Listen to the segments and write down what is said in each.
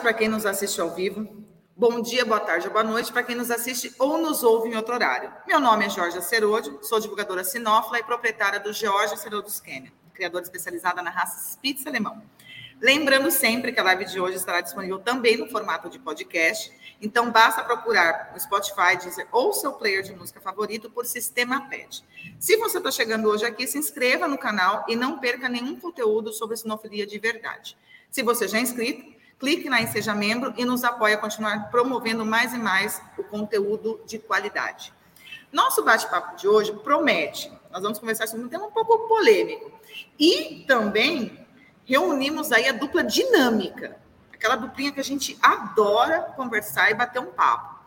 Para quem nos assiste ao vivo. Bom dia, boa tarde, boa noite para quem nos assiste ou nos ouve em outro horário. Meu nome é Jorge Cerodio, sou divulgadora sinófila e proprietária do Georgia Cerodos Canyon, criadora especializada na raça Spitz alemão. Lembrando sempre que a live de hoje estará disponível também no formato de podcast, então basta procurar no Spotify, Deezer ou seu player de música favorito por Sistema PET. Se você está chegando hoje aqui, se inscreva no canal e não perca nenhum conteúdo sobre sinofilia de verdade. Se você já é inscrito, clique lá em Seja Membro e nos apoie a continuar promovendo mais e mais o conteúdo de qualidade. Nosso bate-papo de hoje promete. Nós vamos conversar sobre um tema um pouco polêmico. E também reunimos aí a dupla dinâmica, aquela duplinha que a gente adora conversar e bater um papo.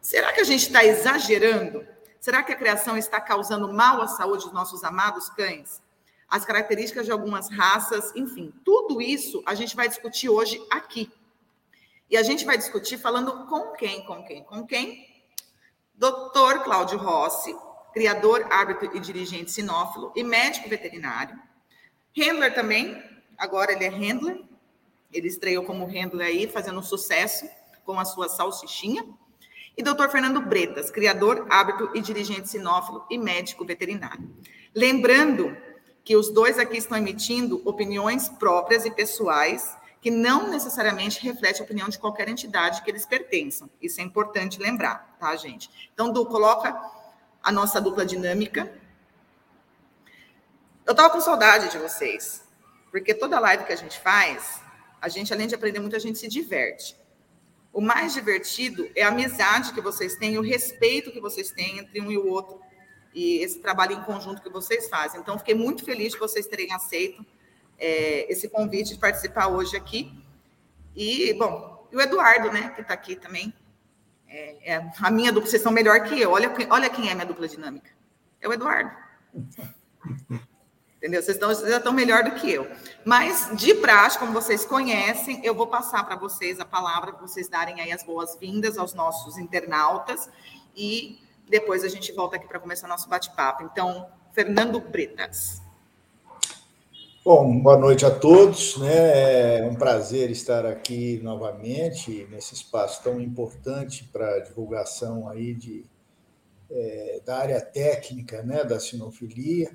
Será que a gente está exagerando? Será que a criação está causando mal à saúde dos nossos amados cães? As características de algumas raças, enfim, tudo isso a gente vai discutir hoje aqui. E a gente vai discutir falando com quem, com quem, com quem? Doutor Cláudio Rossi, criador, árbitro e dirigente sinófilo e médico veterinário. Handler também, agora ele é handler. Ele estreou como handler aí, fazendo sucesso com a sua salsichinha. E doutor Fernando Bretas, criador, árbitro e dirigente sinófilo e médico veterinário. Lembrando que os dois aqui estão emitindo opiniões próprias e pessoais que não necessariamente refletem a opinião de qualquer entidade que eles pertençam. Isso é importante lembrar, tá, gente? Então, Du, coloca a nossa dupla dinâmica. Eu estava com saudade de vocês. Porque toda live que a gente faz, a gente, além de aprender muito, a gente se diverte. O mais divertido é a amizade que vocês têm, o respeito que vocês têm entre um e o outro, e esse trabalho em conjunto que vocês fazem. Então, fiquei muito feliz de vocês terem aceito é, esse convite de participar hoje aqui. E, bom, e o Eduardo, né, que está aqui também. É, é, a minha dupla, vocês são melhor que eu. Olha, olha quem é minha dupla dinâmica. É o Eduardo. Entendeu? Vocês, estão, vocês já estão melhor do que eu. Mas, de prática, como vocês conhecem, eu vou passar para vocês a palavra, para vocês darem aí as boas-vindas aos nossos internautas e depois a gente volta aqui para começar nosso bate-papo. Então, Fernando Bretas. Bom, boa noite a todos. Né? É um prazer estar aqui novamente nesse espaço tão importante para divulgação aí de, é, da área técnica né, da sinofilia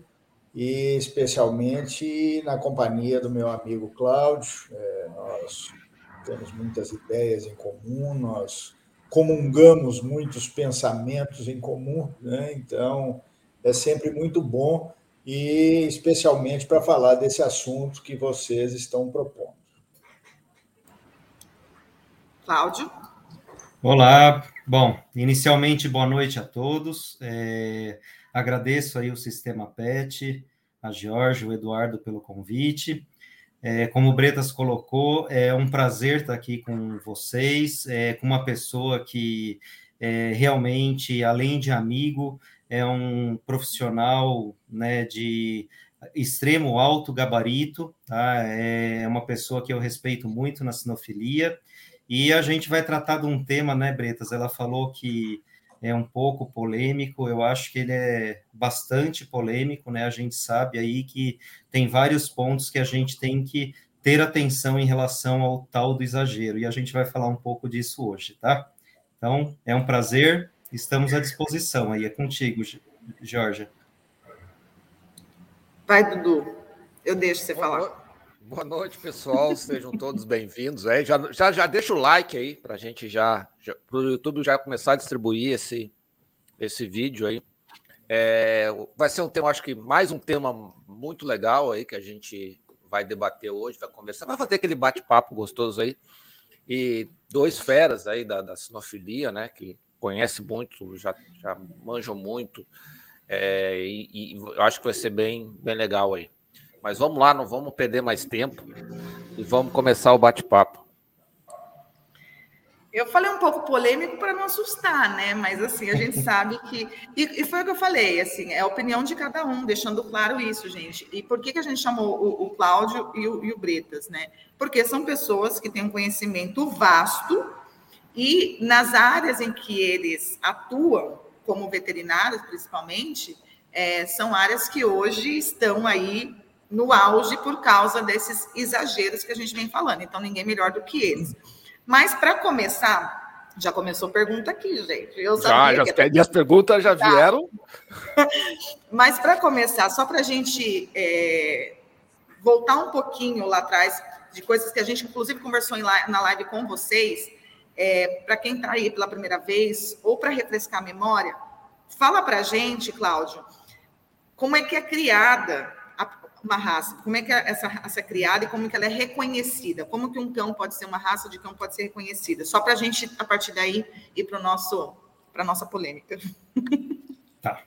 e especialmente na companhia do meu amigo Cláudio. É, nós temos muitas ideias em comum, nós comungamos muitos pensamentos em comum, né? então é sempre muito bom e especialmente para falar desse assunto que vocês estão propondo. Cláudio. Olá, bom, inicialmente boa noite a todos. É, Agradeço aí o Sistema PET, a Jorge, o Eduardo pelo convite. É, como o Bretas colocou, é um prazer estar aqui com vocês, é, com uma pessoa que é, realmente, além de amigo, é um profissional né, de extremo alto gabarito, tá? é uma pessoa que eu respeito muito na sinofilia, e a gente vai tratar de um tema, né, Bretas? Ela falou que é um pouco polêmico, eu acho que ele é bastante polêmico, né? A gente sabe aí que tem vários pontos que a gente tem que ter atenção em relação ao tal do exagero, e a gente vai falar um pouco disso hoje, tá? Então, é um prazer, estamos à disposição aí, é contigo, Jorge. Vai, Dudu, eu deixo você falar. Boa noite, pessoal. Sejam todos bem-vindos. É, já, já, já deixa o like aí para a gente já, já para o YouTube já começar a distribuir esse, esse vídeo aí. É, vai ser um tema, acho que mais um tema muito legal aí que a gente vai debater hoje, vai conversar, vai fazer aquele bate-papo gostoso aí. E dois feras aí da, da sinofilia, né? Que conhece muito, já, já manjam muito. É, e, e acho que vai ser bem, bem legal aí. Mas vamos lá, não vamos perder mais tempo e vamos começar o bate-papo. Eu falei um pouco polêmico para não assustar, né? Mas assim, a gente sabe que. E, e, foi o que eu falei, assim, é a opinião de cada um, deixando claro isso, gente. E por que, que a gente chamou o, o Cláudio e o, e o Bretas, né? Porque são pessoas que têm um conhecimento vasto e nas áreas em que eles atuam, como veterinários principalmente, é, são áreas que hoje estão aí no auge por causa desses exageros que a gente vem falando. Então, ninguém melhor do que eles. Mas, para começar, já começou pergunta aqui, gente. Eu já, já que... e as perguntas já tá. vieram. Mas, para começar, só para a gente é, voltar um pouquinho lá atrás, de coisas que a gente, inclusive, conversou na live com vocês, é, para quem está aí pela primeira vez, ou para refrescar a memória, fala para a gente, Cláudio, como é que é criada uma raça? Como é que é essa raça é criada e como que ela é reconhecida? Como que um cão pode ser uma raça de cão pode ser reconhecida? Só para a gente, a partir daí, ir para nosso para nossa polêmica. Tá.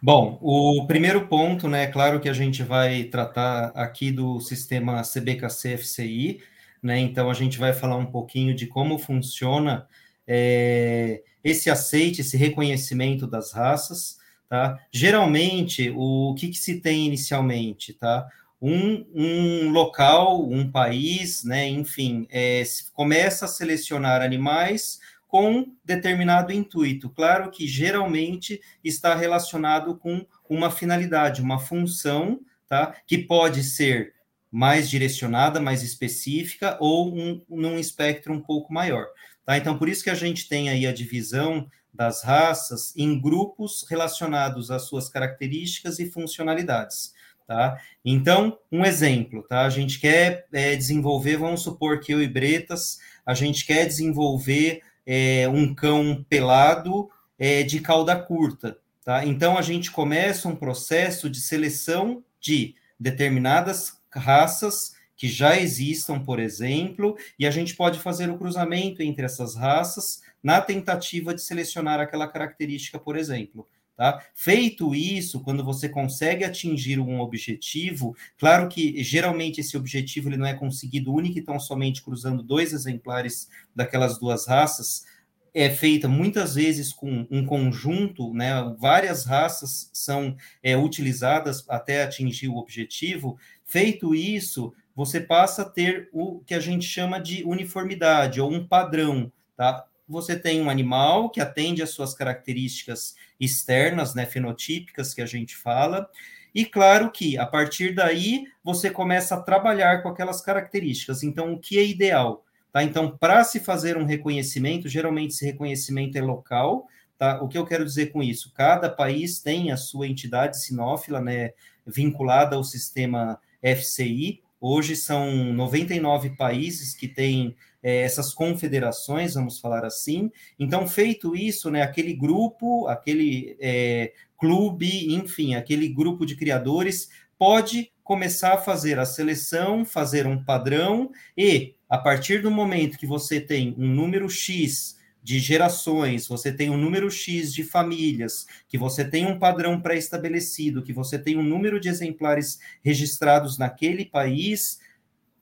Bom, o primeiro ponto, né, é claro que a gente vai tratar aqui do sistema CBKC-FCI, né, então a gente vai falar um pouquinho de como funciona é, esse aceite, esse reconhecimento das raças, Tá? Geralmente, o que, que se tem inicialmente? Tá? Um, um local, um país, né, enfim, é, começa a selecionar animais com determinado intuito. Claro que geralmente está relacionado com uma finalidade, uma função, tá? Que pode ser mais direcionada, mais específica ou um, num espectro um pouco maior. Tá? Então, por isso que a gente tem aí a divisão das raças em grupos relacionados às suas características e funcionalidades. Tá? Então, um exemplo, tá? A gente quer é, desenvolver, vamos supor que eu e Bretas, a gente quer desenvolver é, um cão pelado é, de cauda curta, tá? Então, a gente começa um processo de seleção de determinadas raças que já existam, por exemplo, e a gente pode fazer o cruzamento entre essas raças na tentativa de selecionar aquela característica, por exemplo. Tá? Feito isso, quando você consegue atingir um objetivo, claro que geralmente esse objetivo ele não é conseguido único e tão somente cruzando dois exemplares daquelas duas raças, é feita muitas vezes com um conjunto, né? Várias raças são é, utilizadas até atingir o objetivo. Feito isso, você passa a ter o que a gente chama de uniformidade ou um padrão, tá? Você tem um animal que atende às suas características externas, né, fenotípicas que a gente fala, e claro que a partir daí você começa a trabalhar com aquelas características. Então, o que é ideal? Tá? Então, para se fazer um reconhecimento, geralmente esse reconhecimento é local. Tá? O que eu quero dizer com isso? Cada país tem a sua entidade sinófila, né, vinculada ao sistema FCI. Hoje são 99 países que têm é, essas confederações, vamos falar assim. Então, feito isso, né, aquele grupo, aquele é, clube, enfim, aquele grupo de criadores pode começar a fazer a seleção, fazer um padrão e, a partir do momento que você tem um número X de gerações, você tem um número X de famílias, que você tem um padrão pré-estabelecido, que você tem um número de exemplares registrados naquele país,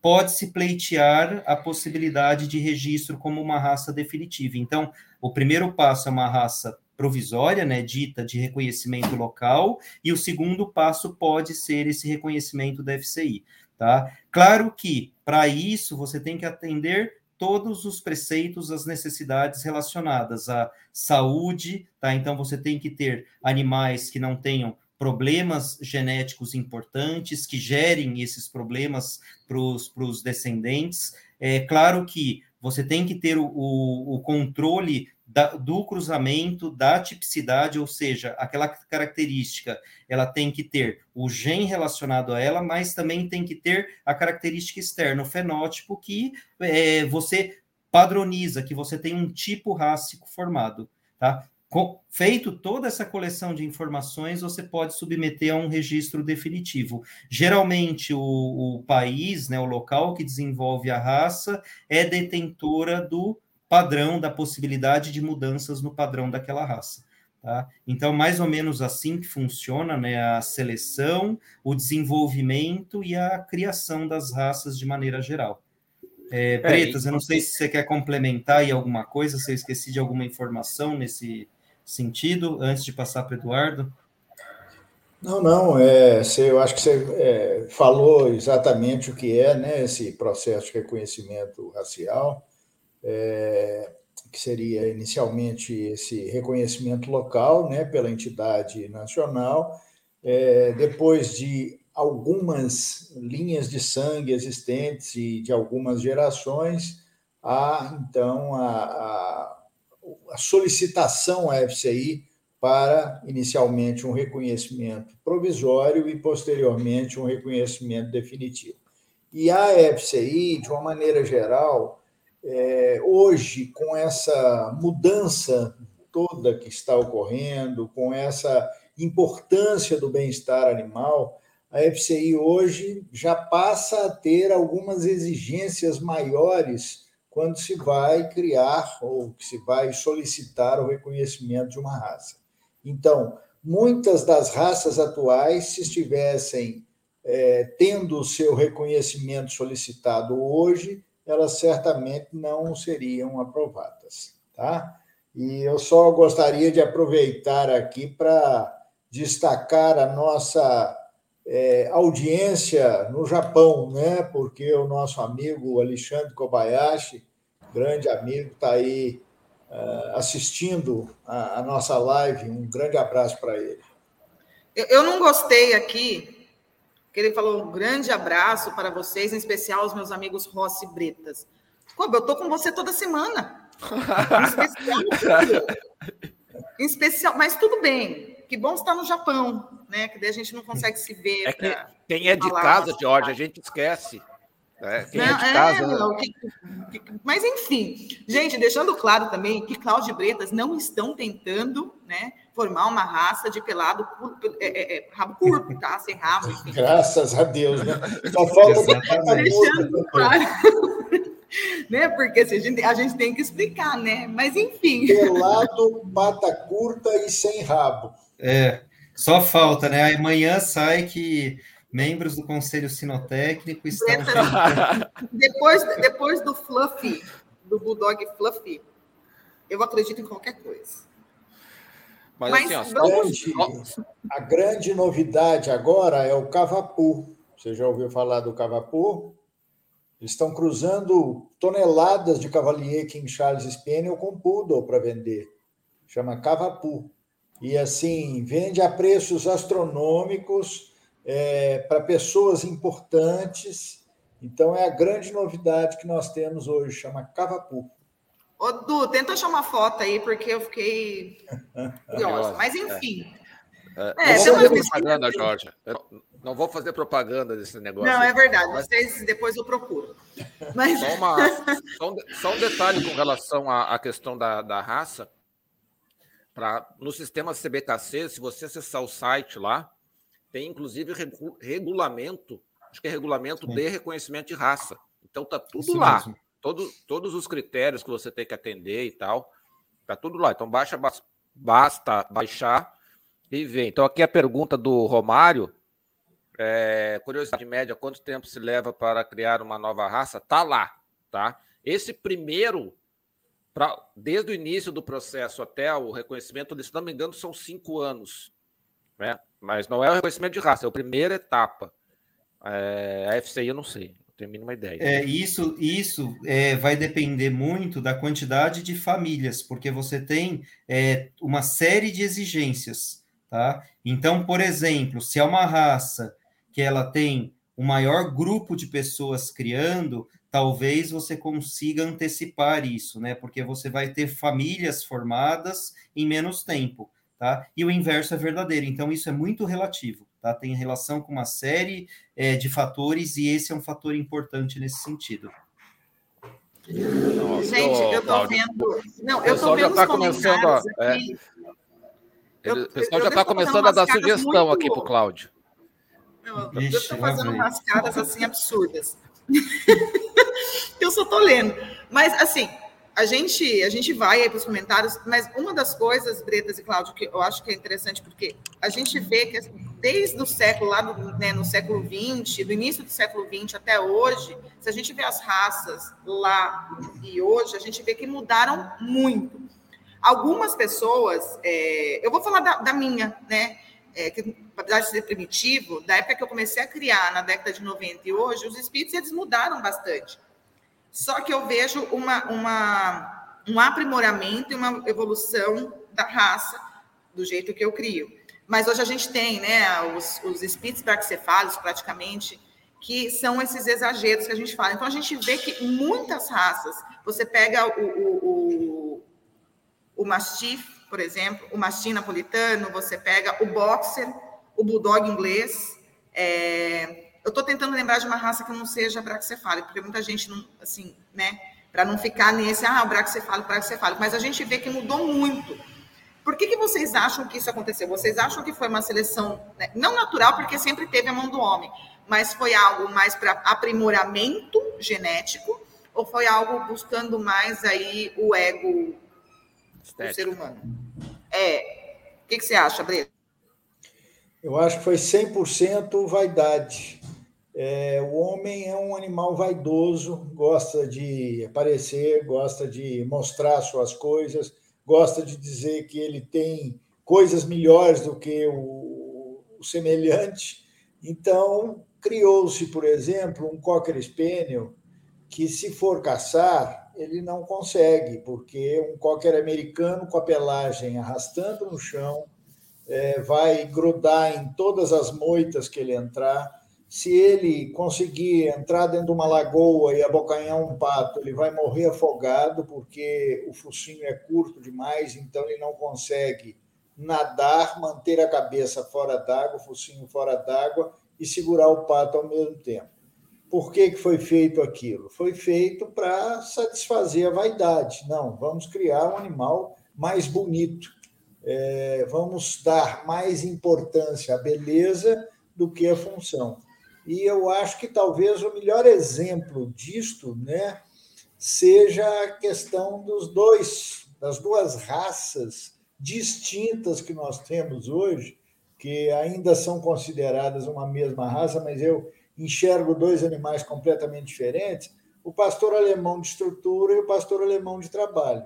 pode-se pleitear a possibilidade de registro como uma raça definitiva. Então, o primeiro passo é uma raça provisória, né, dita de reconhecimento local, e o segundo passo pode ser esse reconhecimento da FCI, tá? Claro que para isso você tem que atender todos os preceitos, as necessidades relacionadas à saúde, tá? Então você tem que ter animais que não tenham problemas genéticos importantes que gerem esses problemas para os descendentes. É claro que você tem que ter o, o, controle da, do cruzamento, da tipicidade, ou seja, aquela característica, ela tem que ter o gene relacionado a ela, mas também tem que ter a característica externa, o fenótipo que é, você padroniza, que você tem um tipo rássico formado, tá? Feito toda essa coleção de informações, você pode submeter a um registro definitivo. Geralmente, o, o, país, né, o local que desenvolve a raça, é detentora do padrão, da possibilidade de mudanças no padrão daquela raça. Tá? Então, mais ou menos assim que funciona né, a seleção, o desenvolvimento e a criação das raças de maneira geral. É, Bretas, é, eu não sei se você quer complementar aí alguma coisa, se eu esqueci de alguma informação nesse, sentido antes de passar para o Eduardo? Não, não, é, eu acho que você é, falou exatamente o que é né, esse processo de reconhecimento racial, é, que seria inicialmente esse reconhecimento local né, pela entidade nacional, é, depois de algumas linhas de sangue existentes e de algumas gerações, há então a, a, a solicitação à FCI para, inicialmente, um reconhecimento provisório e, posteriormente, um reconhecimento definitivo. E a FCI, de uma maneira geral, é, hoje, com essa mudança toda que está ocorrendo, com essa importância do bem-estar animal, a FCI hoje já passa a ter algumas exigências maiores quando se vai criar ou que se vai solicitar o reconhecimento de uma raça. Então, muitas das raças atuais, se estivessem é, tendo o seu reconhecimento solicitado hoje, elas certamente não seriam aprovadas, tá? E eu só gostaria de aproveitar aqui para destacar a nossa é, audiência no Japão, né? porque o nosso amigo Alexandre Kobayashi, grande amigo, está aí uh, assistindo a, a, nossa live. Um grande abraço para ele. Eu, eu não gostei aqui, que ele falou um grande abraço para vocês, em especial aos meus amigos Rossi Bretas. Coba, eu estou com você toda semana. Em especial, em especial, mas tudo bem que bom estar no Japão, né? Que daí a gente não consegue se ver. É que quem é de casa, Jorge, a gente esquece. É, quem é não, é de casa. É, não, que, que, mas, enfim, gente, deixando claro também que Cláudio e Bretas não estão tentando né, formar uma raça de pelado é, é, é, rabo curto, tá? Sem rabo. Enfim. Graças a Deus, né? Só falta deixando claro. né? Porque assim, a, gente, a gente tem que explicar, né? Mas enfim. Pelado, pata curta e sem rabo. É, só falta, né? Amanhã sai que membros do Conselho Sinotécnico estão. depois, depois do Fluffy, do Bulldog Fluffy, eu acredito em qualquer coisa. Mas, Mas assim, ó, grande, a grande novidade agora é o Cavapu. Você já ouviu falar do Cavapu? Eles estão cruzando toneladas de Cavalier King Charles Spaniel com Poodle para vender. Chama Cavapu e assim vende a preços astronômicos é, para pessoas importantes. Então é a grande novidade que nós temos hoje, chama Cavapu. Ô, Du, tenta achar uma foto aí, porque eu fiquei curiosa. Mas enfim. É, é, não vou fazer propaganda, Jorge. não vou fazer propaganda desse negócio. Não, é verdade. Mas... Vocês depois eu procuro. Mas... Só, uma, só, um, só um detalhe com relação à, à questão da, da raça. Pra, no sistema CBKC, se você acessar o site lá, tem inclusive regulamento, acho que é regulamento Sim. de reconhecimento de raça. Então tá tudo Isso lá. Todo, todos os critérios que você tem que atender e tal, tá tudo lá. Então baixa, basta baixar e ver. Então aqui a pergunta do Romário, é, curiosidade média, quanto tempo se leva para criar uma nova raça? Tá lá, tá? Esse primeiro pra, desde o início do processo até o reconhecimento, se não me engano, são cinco anos. Né? Mas não é o reconhecimento de raça, é a primeira etapa. É, a FCI eu não sei, não tenho a mínima ideia. É, isso isso é, vai depender muito da quantidade de famílias, porque você tem é, uma série de exigências. Tá? Então, por exemplo, se é uma raça que ela tem o maior grupo de pessoas criando, talvez você consiga antecipar isso, né? Porque você vai ter famílias formadas em menos tempo, tá? E o inverso é verdadeiro. Então, isso é muito relativo, tá? Tem relação com uma série é, de fatores e esse é um fator importante nesse sentido. Gente, eu tô vendo. Não, eu tô vendo. Já tá começando a, é, ele, o pessoal já está começando a dar sugestão aqui para o Cláudio. Eu estou fazendo umas caras assim absurdas. eu só tô lendo. Mas, assim, a gente, a gente vai aí para os comentários, mas uma das coisas, Bretas e Cláudio, que eu acho que é interessante, porque a gente vê que desde o século, lá no, né, no século XX, do início do século XX até hoje, se a gente vê as raças lá e hoje, a gente vê que mudaram muito. Algumas pessoas, é, eu vou falar da, da minha, né? é, que apesar de ser primitivo, da época que eu comecei a criar, na década de 90 e hoje, os espíritos eles mudaram bastante. Só que eu vejo uma, uma, um aprimoramento e uma evolução da raça, do jeito que eu crio. Mas hoje a gente tem, né, os, os braxcefálicos, praticamente, que são esses exageros que a gente fala. Então, a gente vê que muitas raças, você pega o, o, o, o mastiff, por exemplo, o mastim napolitano, você pega o boxer, o bulldog inglês. É... Eu estou tentando lembrar de uma raça que não seja braxcefálica, porque muita gente não, assim, né, para não ficar nesse, ah, braxcefálico, braxcefálico, mas a gente vê que mudou muito. Por que, que vocês acham que isso aconteceu? Vocês acham que foi uma seleção né, não natural, porque sempre teve a mão do homem, mas foi algo mais para aprimoramento genético ou foi algo buscando mais aí o ego Estética. do ser humano? É. O que, que você acha, Breno? Eu acho que foi 100% vaidade. É, o homem é um animal vaidoso, gosta de aparecer, gosta de mostrar suas coisas, gosta de dizer que ele tem coisas melhores do que o, o semelhante. Então, criou-se, por exemplo, um Cocker Spaniel que, se for caçar, ele não consegue, porque um Cocker americano com a pelagem arrastando no chão é, vai grudar em todas as moitas que ele entrar se ele conseguir entrar dentro de uma lagoa e abocanhar um pato, ele vai morrer afogado, porque o focinho é curto demais, então ele não consegue nadar, manter a cabeça fora d'água, o focinho fora d'água e segurar o pato ao mesmo tempo. Por que, que foi feito aquilo? Foi feito para satisfazer a vaidade. Não, vamos criar um animal mais bonito, é, vamos dar mais importância à beleza do que à função. E eu acho que talvez o melhor exemplo disto né, seja a questão dos dois, das duas raças distintas que nós temos hoje, que ainda são consideradas uma mesma raça, mas eu enxergo dois animais completamente diferentes, o pastor alemão de estrutura e o pastor alemão de trabalho.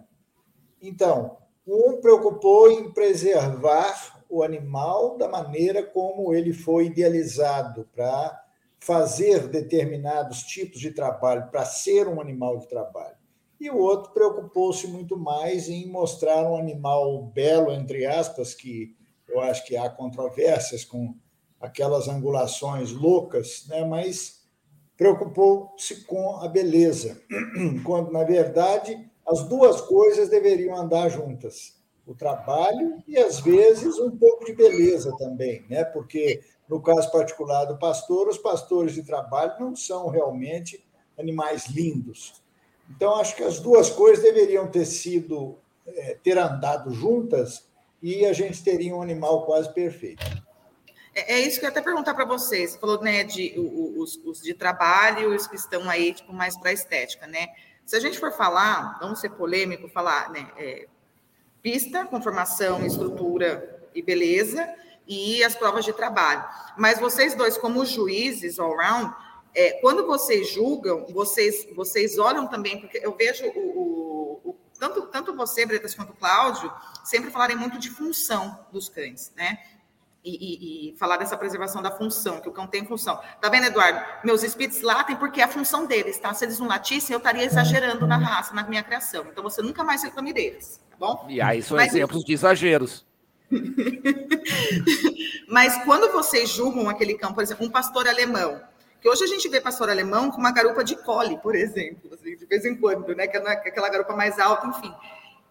Então, um preocupou em preservar o animal da maneira como ele foi idealizado para fazer determinados tipos de trabalho para ser um animal de trabalho. E o outro preocupou-se muito mais em mostrar um animal belo, entre aspas, que eu acho que há controvérsias com aquelas angulações loucas, né? mas preocupou-se com a beleza, quando, na verdade, as duas coisas deveriam andar juntas. O trabalho e, às vezes, um pouco de beleza também, né? porque no caso particular do pastor, os pastores de trabalho não são realmente animais lindos. Então, acho que as duas coisas deveriam ter sido, é, ter andado juntas e a gente teria um animal quase perfeito. É, é isso que eu até perguntar para vocês. Você falou né, de os, os de trabalho, os que estão aí tipo, mais para estética, né? Se a gente for falar, vamos ser polêmico, falar né, é, pista, conformação, estrutura e beleza, e as provas de trabalho. Mas vocês dois, como juízes all round, é, quando vocês julgam, vocês, vocês olham também, porque eu vejo o, o, o tanto, tanto você, Bretas, quanto o Cláudio, sempre falarem muito de função dos cães, né? E, e, e, falar dessa preservação da função, que o cão tem função. Tá vendo, Eduardo? Meus espíritos latem porque é a função deles, tá? Se eles não latissem, eu estaria exagerando na raça, na minha criação. Então você nunca mais reclame deles, tá bom? E aí são Mas, exemplos de exageros. Mas quando vocês julgam aquele cão, por exemplo, um pastor alemão, que hoje a gente vê pastor alemão com uma garupa de cole, por exemplo, assim, de vez em quando, né? Que é aquela garupa mais alta, enfim.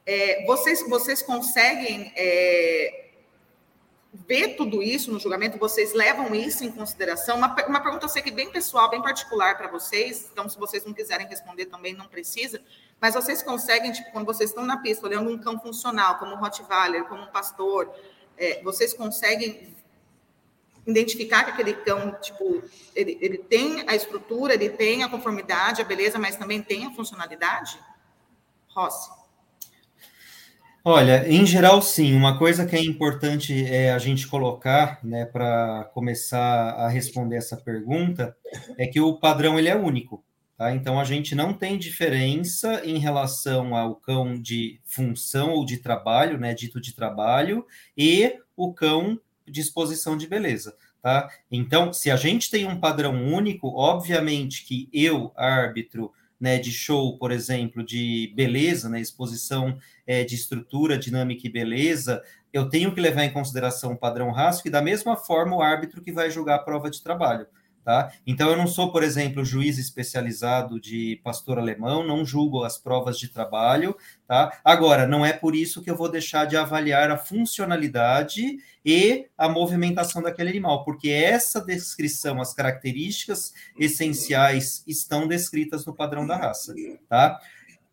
É, vocês, vocês conseguem é, ver tudo isso no julgamento? Vocês levam isso em consideração? Uma, uma pergunta, eu sei que bem pessoal, bem particular para vocês, então se vocês não quiserem responder também não precisa, mas vocês conseguem, tipo, quando vocês estão na pista, olhando um cão funcional, como um Rottweiler, como um pastor, é, vocês conseguem identificar que aquele cão, tipo, ele, ele tem a estrutura, ele tem a conformidade, a beleza, mas também tem a funcionalidade? Rossi. Olha, em geral, sim. Uma coisa que é importante é a gente colocar, né, para começar a responder essa pergunta, é que o padrão ele é único. Tá? Então, a gente não tem diferença em relação ao cão de função ou de trabalho, né, dito de trabalho, e o cão de exposição de beleza. Tá? Então, se a gente tem um padrão único, obviamente que eu, árbitro, né, de show, por exemplo, de beleza, né, exposição é, de estrutura, dinâmica e beleza, eu tenho que levar em consideração o padrão RASP e da mesma forma o árbitro que vai julgar a prova de trabalho. Tá? Então, eu não sou, por exemplo, juiz especializado de pastor alemão, não julgo as provas de trabalho. Tá? Agora, não é por isso que eu vou deixar de avaliar a funcionalidade e a movimentação daquele animal, porque essa descrição, as características essenciais estão descritas no padrão da raça. Tá?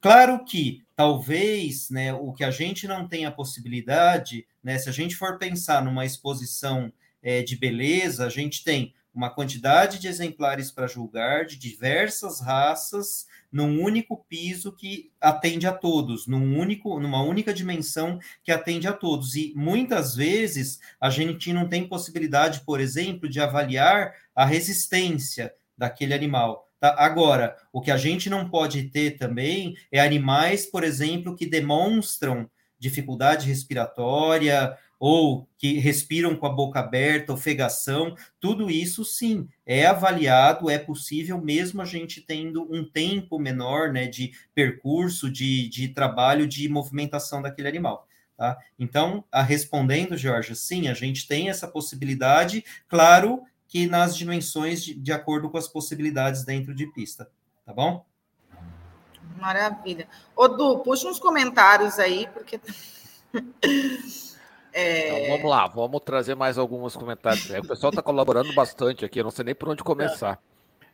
Claro que talvez né, o que a gente não tenha possibilidade, né, se a gente for pensar numa exposição é, de beleza, a gente tem uma quantidade de exemplares para julgar de diversas raças num único piso que atende a todos, num único, numa única dimensão que atende a todos. E muitas vezes a gente não tem possibilidade, por exemplo, de avaliar a resistência daquele animal. Tá? Agora, o que a gente não pode ter também é animais, por exemplo, que demonstram dificuldade respiratória, ou que respiram com a boca aberta, ofegação, tudo isso sim é avaliado, é possível, mesmo a gente tendo um tempo menor né, de percurso, de, de trabalho, de movimentação daquele animal. Tá? Então, a respondendo, Jorge, sim, a gente tem essa possibilidade, claro que nas dimensões de, de acordo com as possibilidades dentro de pista, tá bom? Maravilha. Ô, Du, puxa uns comentários aí, porque É... Então, vamos lá, vamos trazer mais alguns comentários. É, o pessoal está colaborando bastante aqui, eu não sei nem por onde começar.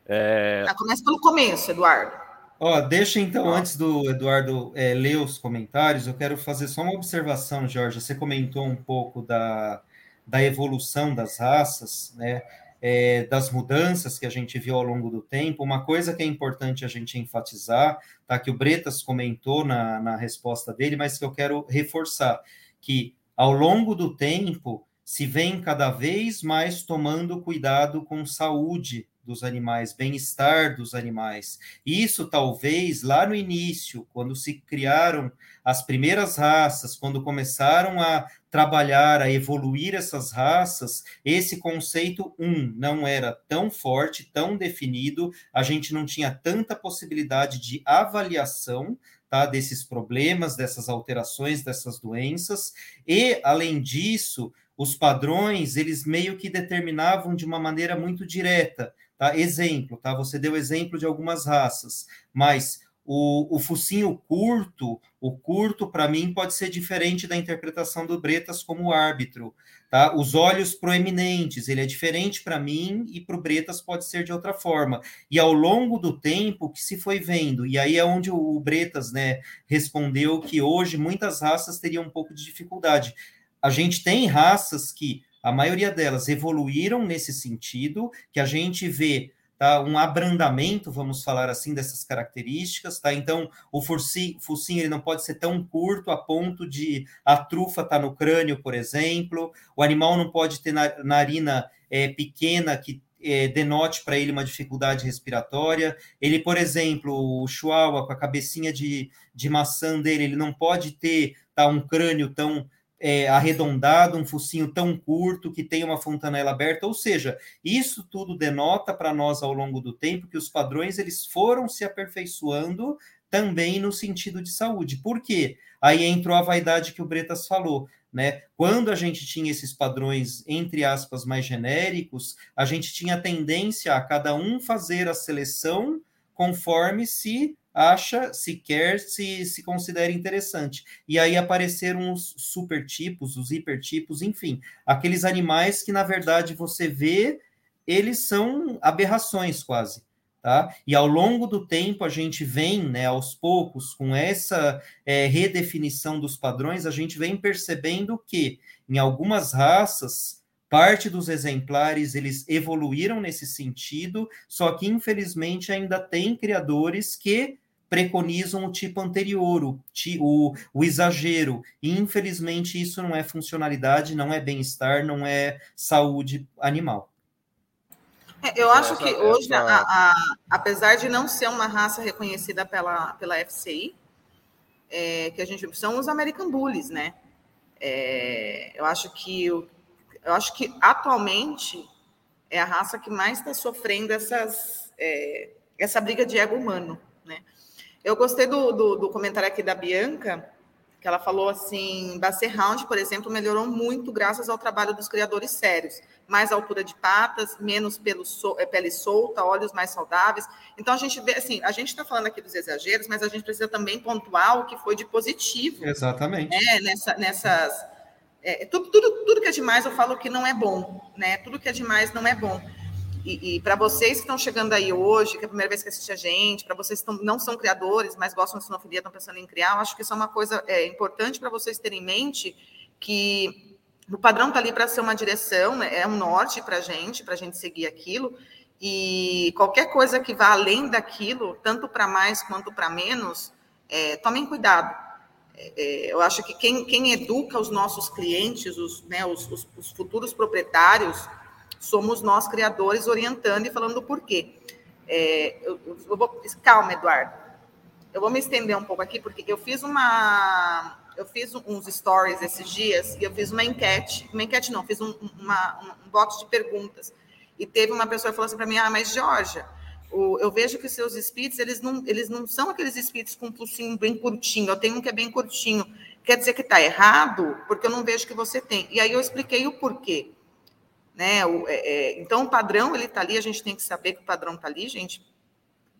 É... Ah, começa pelo começo, Eduardo. Ó, deixa então, antes do Eduardo é, ler os comentários, eu quero fazer só uma observação, Jorge. Você comentou um pouco da, da evolução das raças, né? É, das mudanças que a gente viu ao longo do tempo. Uma coisa que é importante a gente enfatizar, tá? Que o Bretas comentou na, na resposta dele, mas que eu quero reforçar, que ao longo do tempo, se vem cada vez mais tomando cuidado com saúde dos animais, bem-estar dos animais. Isso talvez lá no início, quando se criaram as primeiras raças, quando começaram a trabalhar, a evoluir essas raças, esse conceito, um, não era tão forte, tão definido, a gente não tinha tanta possibilidade de avaliação tá, desses problemas, dessas alterações, dessas doenças, e, além disso, os padrões, eles meio que determinavam de uma maneira muito direta, tá? Exemplo, tá? Você deu exemplo de algumas raças, mas o, o focinho curto, o curto, para mim, pode ser diferente da interpretação do Bretas como árbitro. Tá? Os olhos proeminentes, ele é diferente para mim e para o Bretas pode ser de outra forma. E ao longo do tempo que se foi vendo, e aí é onde o Bretas né, respondeu que hoje muitas raças teriam um pouco de dificuldade. A gente tem raças que, a maioria delas, evoluíram nesse sentido, que a gente vê tá? um abrandamento, vamos falar assim, dessas características. Tá? Então, o focinho, ele não pode ser tão curto a ponto de a trufa estar tá no crânio, por exemplo. O animal não pode ter narina é, pequena que é, denote para ele uma dificuldade respiratória. Ele, por exemplo, o chihuahua com a cabecinha de, de maçã dele, ele não pode ter tá, um crânio tão é, arredondado, um focinho tão curto, que tem uma fontanela aberta, ou seja, isso tudo denota para nós ao longo do tempo que os padrões eles foram se aperfeiçoando também no sentido de saúde. Por quê? Aí entrou a vaidade que o Bretas falou, né? Quando a gente tinha esses padrões, entre aspas, mais genéricos, a gente tinha tendência a cada um fazer a seleção conforme se acha, se quer, se, se considera interessante. E aí apareceram os supertipos, os hipertipos, enfim, aqueles animais que, na verdade, você vê, eles são aberrações quase. Tá? E ao longo do tempo a gente vem, né, aos poucos, com essa é, redefinição dos padrões, a gente vem percebendo que em algumas raças Parte dos exemplares eles evoluíram nesse sentido, só que infelizmente ainda tem criadores que preconizam o tipo anterior, o, o, o exagero. E infelizmente isso não é funcionalidade, não é bem-estar, não é saúde animal. É, eu acho essa, que hoje, essa... a, a, apesar de não ser uma raça reconhecida pela, pela FCI, é, que a gente são os American Bullies, né? É, eu acho que eu, eu acho que atualmente é a raça que mais está sofrendo essas, é, essa briga de ego humano, né? Eu gostei do, do, do, comentário aqui da Bianca, que ela falou assim, Basset Round, por exemplo, melhorou muito graças ao trabalho dos criadores sérios. Mais altura de patas, menos pelo so, é, pele solta, olhos mais saudáveis. Então a gente vê, assim, a gente está falando aqui dos exageros, mas a gente precisa também pontuar o que foi de positivo. Exatamente. Né, nessa, nessas. É, tudo, tudo, tudo que é demais eu falo que não é bom, né? Tudo que é demais não é bom. E, e para vocês que estão chegando aí hoje, que é a primeira vez que assiste a gente, para vocês que não são criadores, mas gostam de sinofilia, estão pensando em criar, eu acho que isso é uma coisa é, importante para vocês terem em mente que o padrão está ali para ser uma direção, né, é um norte para a gente, para a gente seguir aquilo, e qualquer coisa que vá além daquilo, tanto para mais quanto para menos, é, tomem cuidado. É, é, eu acho que quem, quem, educa os nossos clientes, os, né, os, os, os futuros proprietários, somos nós criadores orientando e falando do porquê. É, eu, eu vou, calma, Eduardo. Eu vou me estender um pouco aqui, porque eu fiz uma. Eu fiz uns stories esses dias e eu fiz uma enquete. Uma enquete não, fiz um, uma, um box de perguntas. E teve uma pessoa que falou assim para mim: Ah, mas Georgia, o, eu vejo que os seus espíritos, eles não, eles não são aqueles espíritos com um pulsinho bem curtinho. Eu tenho um que é bem curtinho. Quer dizer que está errado? Porque eu não vejo que você tem. E aí eu expliquei o porquê. Né? O, é, é, então, o padrão ele está ali, a gente tem que saber que o padrão está ali, gente,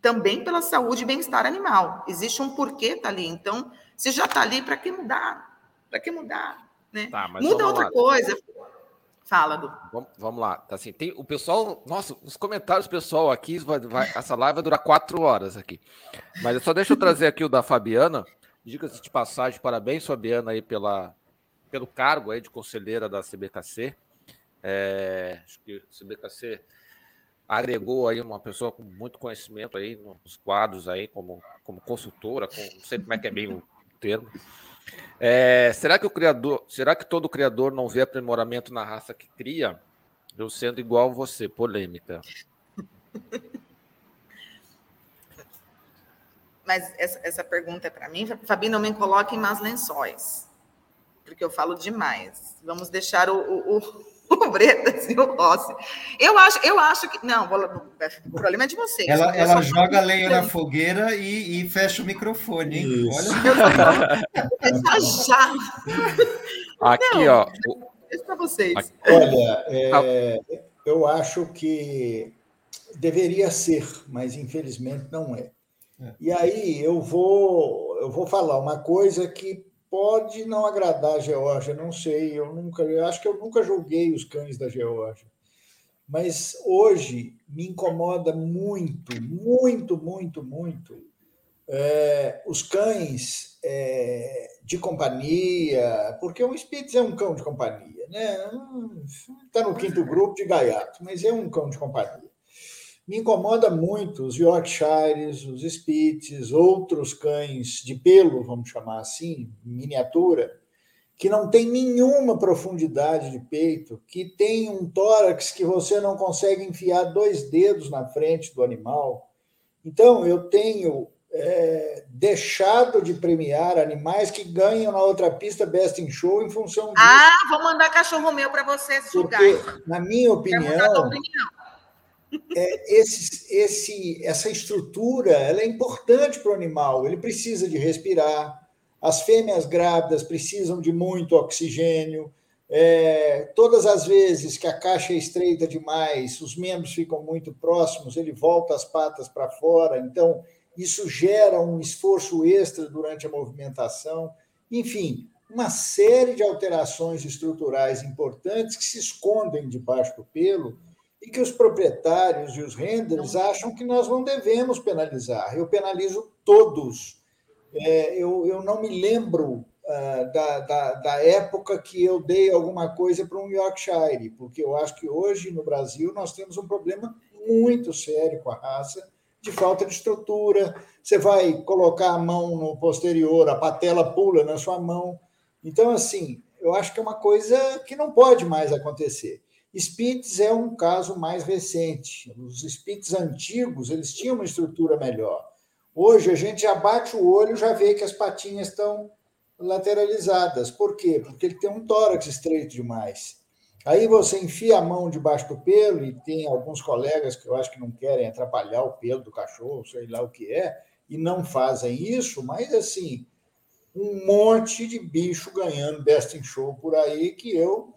também pela saúde e bem-estar animal. Existe um porquê está ali. Então, se já está ali, para que mudar? Para que mudar? Né? Tá, Muda outra lá. coisa. Du. Vamos, vamos lá. Tá assim, tem o pessoal. Nossa, os comentários pessoal aqui, vai, vai, essa live vai durar quatro horas aqui. Mas só deixa eu trazer aqui o da Fabiana. Dicas de passagem, parabéns, Fabiana, aí pela, pelo cargo aí de conselheira da CBKC. É, acho que o CBKC agregou aí uma pessoa com muito conhecimento aí nos quadros aí como, como consultora, com, não sei como é que é bem o termo. É, será que o criador, será que todo criador não vê aprimoramento na raça que cria? Eu sendo igual você, polêmica. Mas essa, essa pergunta é para mim, Fabi, não me coloque em más lençóis, porque eu falo demais. Vamos deixar o, o, Bretas e o Rossi. Eu acho, eu acho que. Não, o problema é de vocês. Ela, ela joga lenha na fogueira e, e, fecha o microfone, hein? Olha. Eu já. Aqui, não, ó. Isso para vocês. Olha, é, eu acho que deveria ser, mas infelizmente não é. é. E aí eu vou, eu vou falar uma coisa que pode não agradar a Geórgia, não sei, eu nunca, eu acho que eu nunca julguei os cães da Geórgia. Mas hoje me incomoda muito, muito, muito, muito é, os cães é, de companhia, porque o Spitz é um cão de companhia, né? Está no quinto grupo de gaiato, mas é um cão de companhia. Me incomoda muito os Yorkshires, os Spitz, outros cães de pelo, vamos chamar assim, miniatura, que não tem nenhuma profundidade de peito, que tem um tórax que você não consegue enfiar dois dedos na frente do animal. Então, eu tenho é, deixado de premiar animais que ganham na outra pista Best in Show em função disso. Ah, vou mandar cachorro meu para vocês julgar. Na minha opinião, é, esse, esse, essa estrutura ela é importante para o animal. Ele precisa de respirar. As fêmeas grávidas precisam de muito oxigênio. É, todas as vezes que a caixa é estreita demais, os membros ficam muito próximos, ele volta as patas para fora. Então, isso gera um esforço extra durante a movimentação. Enfim, uma série de alterações estruturais importantes que se escondem debaixo do pelo e que os proprietários e os renders acham que nós não devemos penalizar. Eu penalizo todos. É, eu, eu não me lembro uh, da, da, da, época que eu dei alguma coisa para um Yorkshire, porque eu acho que hoje no Brasil nós temos um problema muito sério com a raça, de falta de estrutura. Você vai colocar a mão no posterior, a patela pula na sua mão. Então, assim, eu acho que é uma coisa que não pode mais acontecer. Spitz é um caso mais recente. Os Spitz antigos, eles tinham uma estrutura melhor. Hoje a gente já bate o olho, já vê que as patinhas estão lateralizadas. Por quê? Porque ele tem um tórax estreito demais. Aí você enfia a mão debaixo do pelo e tem alguns colegas que eu acho que não querem atrapalhar o pelo do cachorro, sei lá o que é, e não fazem isso, mas assim, um monte de bicho ganhando Best in Show por aí que eu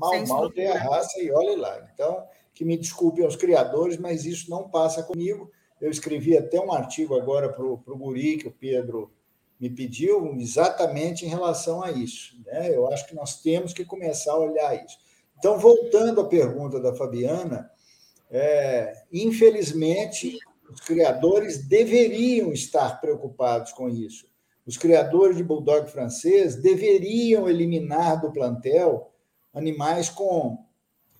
mal, Sem mal dei a raça e olhe lá. Então, que me desculpem os criadores, mas isso não passa comigo. Eu escrevi até um artigo agora para o Guri, que o Pedro me pediu, exatamente em relação a isso. Né? Eu acho que nós temos que começar a olhar isso. Então, voltando à pergunta da Fabiana, é, infelizmente, os criadores deveriam estar preocupados com isso. Os criadores de bulldog francês deveriam eliminar do plantel animais com,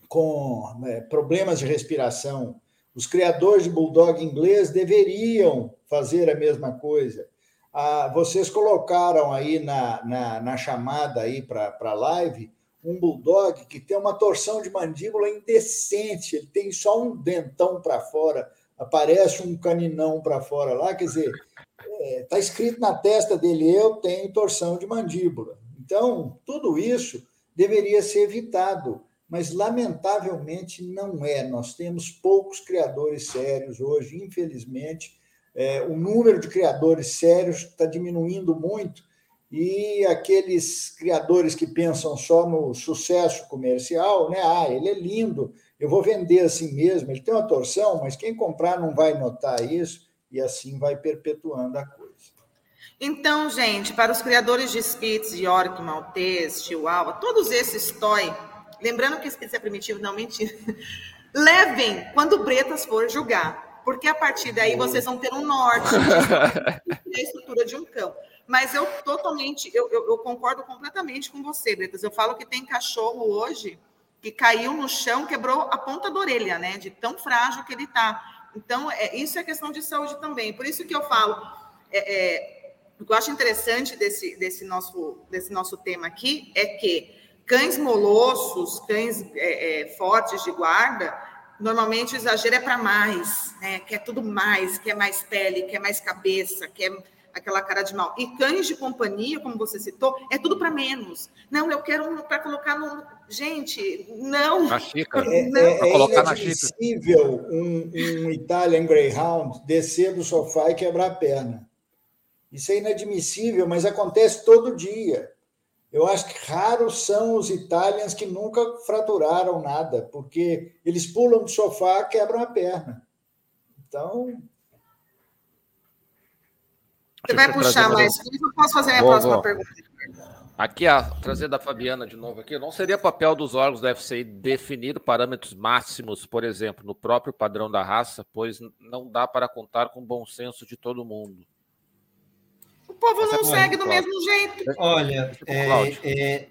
com né, problemas de respiração. Os criadores de bulldog inglês deveriam fazer a mesma coisa. Ah, vocês colocaram aí na, na, na chamada aí para a live um bulldog que tem uma torção de mandíbula indecente, ele tem só um dentão para fora, aparece um caninão para fora lá, quer dizer, está é, tá escrito na testa dele: eu tenho torção de mandíbula. Então, tudo isso deveria ser evitado, mas lamentavelmente não é. Nós temos poucos criadores sérios hoje, infelizmente. É, o número de criadores sérios está diminuindo muito e aqueles criadores que pensam só no sucesso comercial, né? Ah, ele é lindo, eu vou vender assim mesmo. Ele tem uma torção, mas quem comprar não vai notar isso e assim vai perpetuando a coisa. Então, gente, para os criadores de Spitz, York, Maltese, Chihuahua, todos esses toy, lembrando que Spitz é primitivo, não mentira, levem quando Bretas for julgar, porque a partir daí vocês vão ter um norte, a estrutura de um cão. Mas eu totalmente, eu, eu, eu, concordo completamente com você, Bretas. Eu falo que tem cachorro hoje que caiu no chão, quebrou a ponta da orelha, né? De tão frágil que ele tá. Então, é, isso é questão de saúde também. Por isso que eu falo, é, é, o que eu acho interessante desse, desse, nosso, desse nosso tema aqui é que cães molossos, cães é, é fortes de guarda, normalmente o exagero é para mais, né? Quer tudo mais, quer mais pele, quer mais cabeça, quer aquela cara de mal. E cães de companhia, como você citou, é tudo para menos. Não, eu quero um para colocar no. Gente, não. Na xícara. É, não. é, é inadmissível um, um Italian Greyhound descer do sofá e quebrar a perna. Isso é inadmissível, mas acontece todo dia. Eu acho que raros são os italians que nunca fraturaram nada, porque eles pulam do sofá, quebram a perna. Então, você vai puxar mais eu posso fazer a minha próxima pergunta. Aqui, a trazer da Fabiana de novo aqui, não seria papel dos órgãos da FCI definir parâmetros máximos, por exemplo, no próprio padrão da raça, pois não dá para contar com o bom senso de todo mundo. O povo Essa não segue do mesmo jeito. Olha, é, é,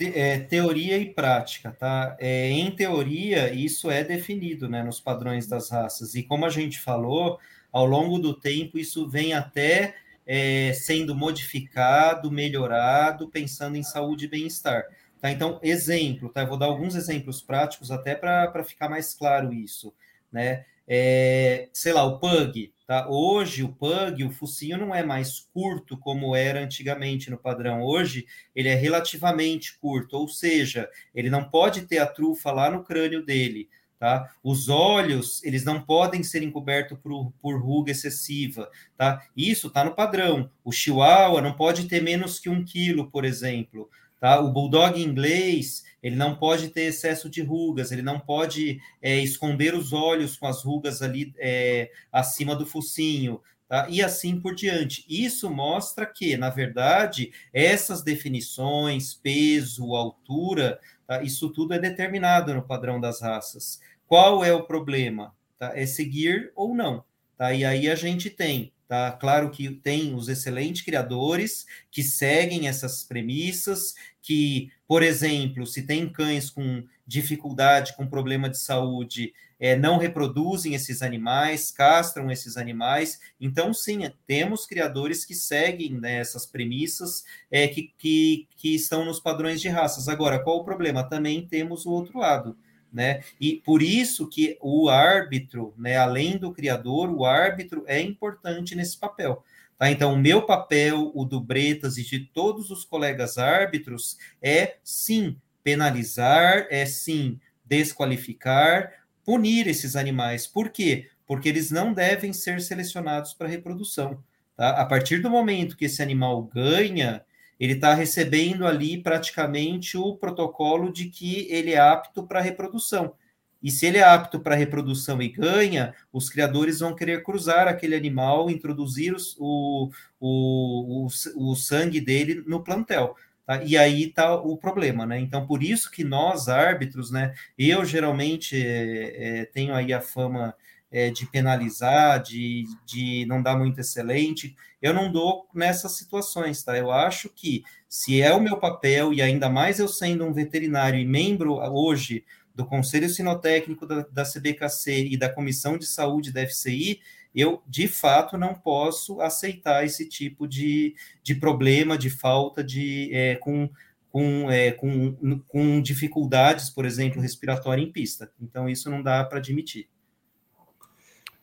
é, teoria e prática, tá? É, em teoria, isso é definido né, nos padrões das raças. E como a gente falou, ao longo do tempo, isso vem até é, sendo modificado, melhorado, pensando em saúde e bem-estar. Tá? Então, exemplo, tá? Eu vou dar alguns exemplos práticos até para ficar mais claro isso. Né? É, sei lá, o pug, tá? Hoje o pug, o focinho não é mais curto como era antigamente no padrão. Hoje ele é relativamente curto, ou seja, ele não pode ter a trufa lá no crânio dele. Tá? Os olhos, eles não podem ser encobertos por, por ruga excessiva, tá? Isso está no padrão. O chihuahua não pode ter menos que um quilo, por exemplo, tá? O bulldog inglês, ele não pode ter excesso de rugas, ele não pode é, esconder os olhos com as rugas ali é, acima do focinho, tá? E assim por diante. Isso mostra que, na verdade, essas definições, peso, altura, tá? isso tudo é determinado no padrão das raças. Qual é o problema? Tá? É seguir ou não. Tá? E aí a gente tem, tá? Claro que tem os excelentes criadores que seguem essas premissas, que, por exemplo, se tem cães com dificuldade, com problema de saúde, é, não reproduzem esses animais, castram esses animais. Então, sim, temos criadores que seguem né, essas premissas é, que, que, que estão nos padrões de raças. Agora, qual o problema? Também temos o outro lado né? E por isso que o árbitro, né, além do criador, o árbitro é importante nesse papel. Tá? Então, o meu papel, o do Bretas e de todos os colegas árbitros é sim penalizar, é sim desqualificar, punir esses animais. Por quê? Porque eles não devem ser selecionados para reprodução. Tá? A partir do momento que esse animal ganha, ele está recebendo ali praticamente o protocolo de que ele é apto para reprodução. E se ele é apto para reprodução e ganha, os criadores vão querer cruzar aquele animal, introduzir os, o, o, o, o sangue dele no plantel. Tá? E aí está o problema, né? Então, por isso que nós, árbitros, né? Eu geralmente é, é, tenho aí a fama é, de penalizar, de, de não dar muito excelente. Eu não dou nessas situações, tá? Eu acho que se é o meu papel, e ainda mais eu sendo um veterinário e membro hoje do Conselho Sinotécnico da, da CBKC e da Comissão de Saúde da FCI, eu de fato não posso aceitar esse tipo de, de problema, de falta de é, com, com, é, com, com dificuldades, por exemplo, respiratória em pista. Então, isso não dá para admitir.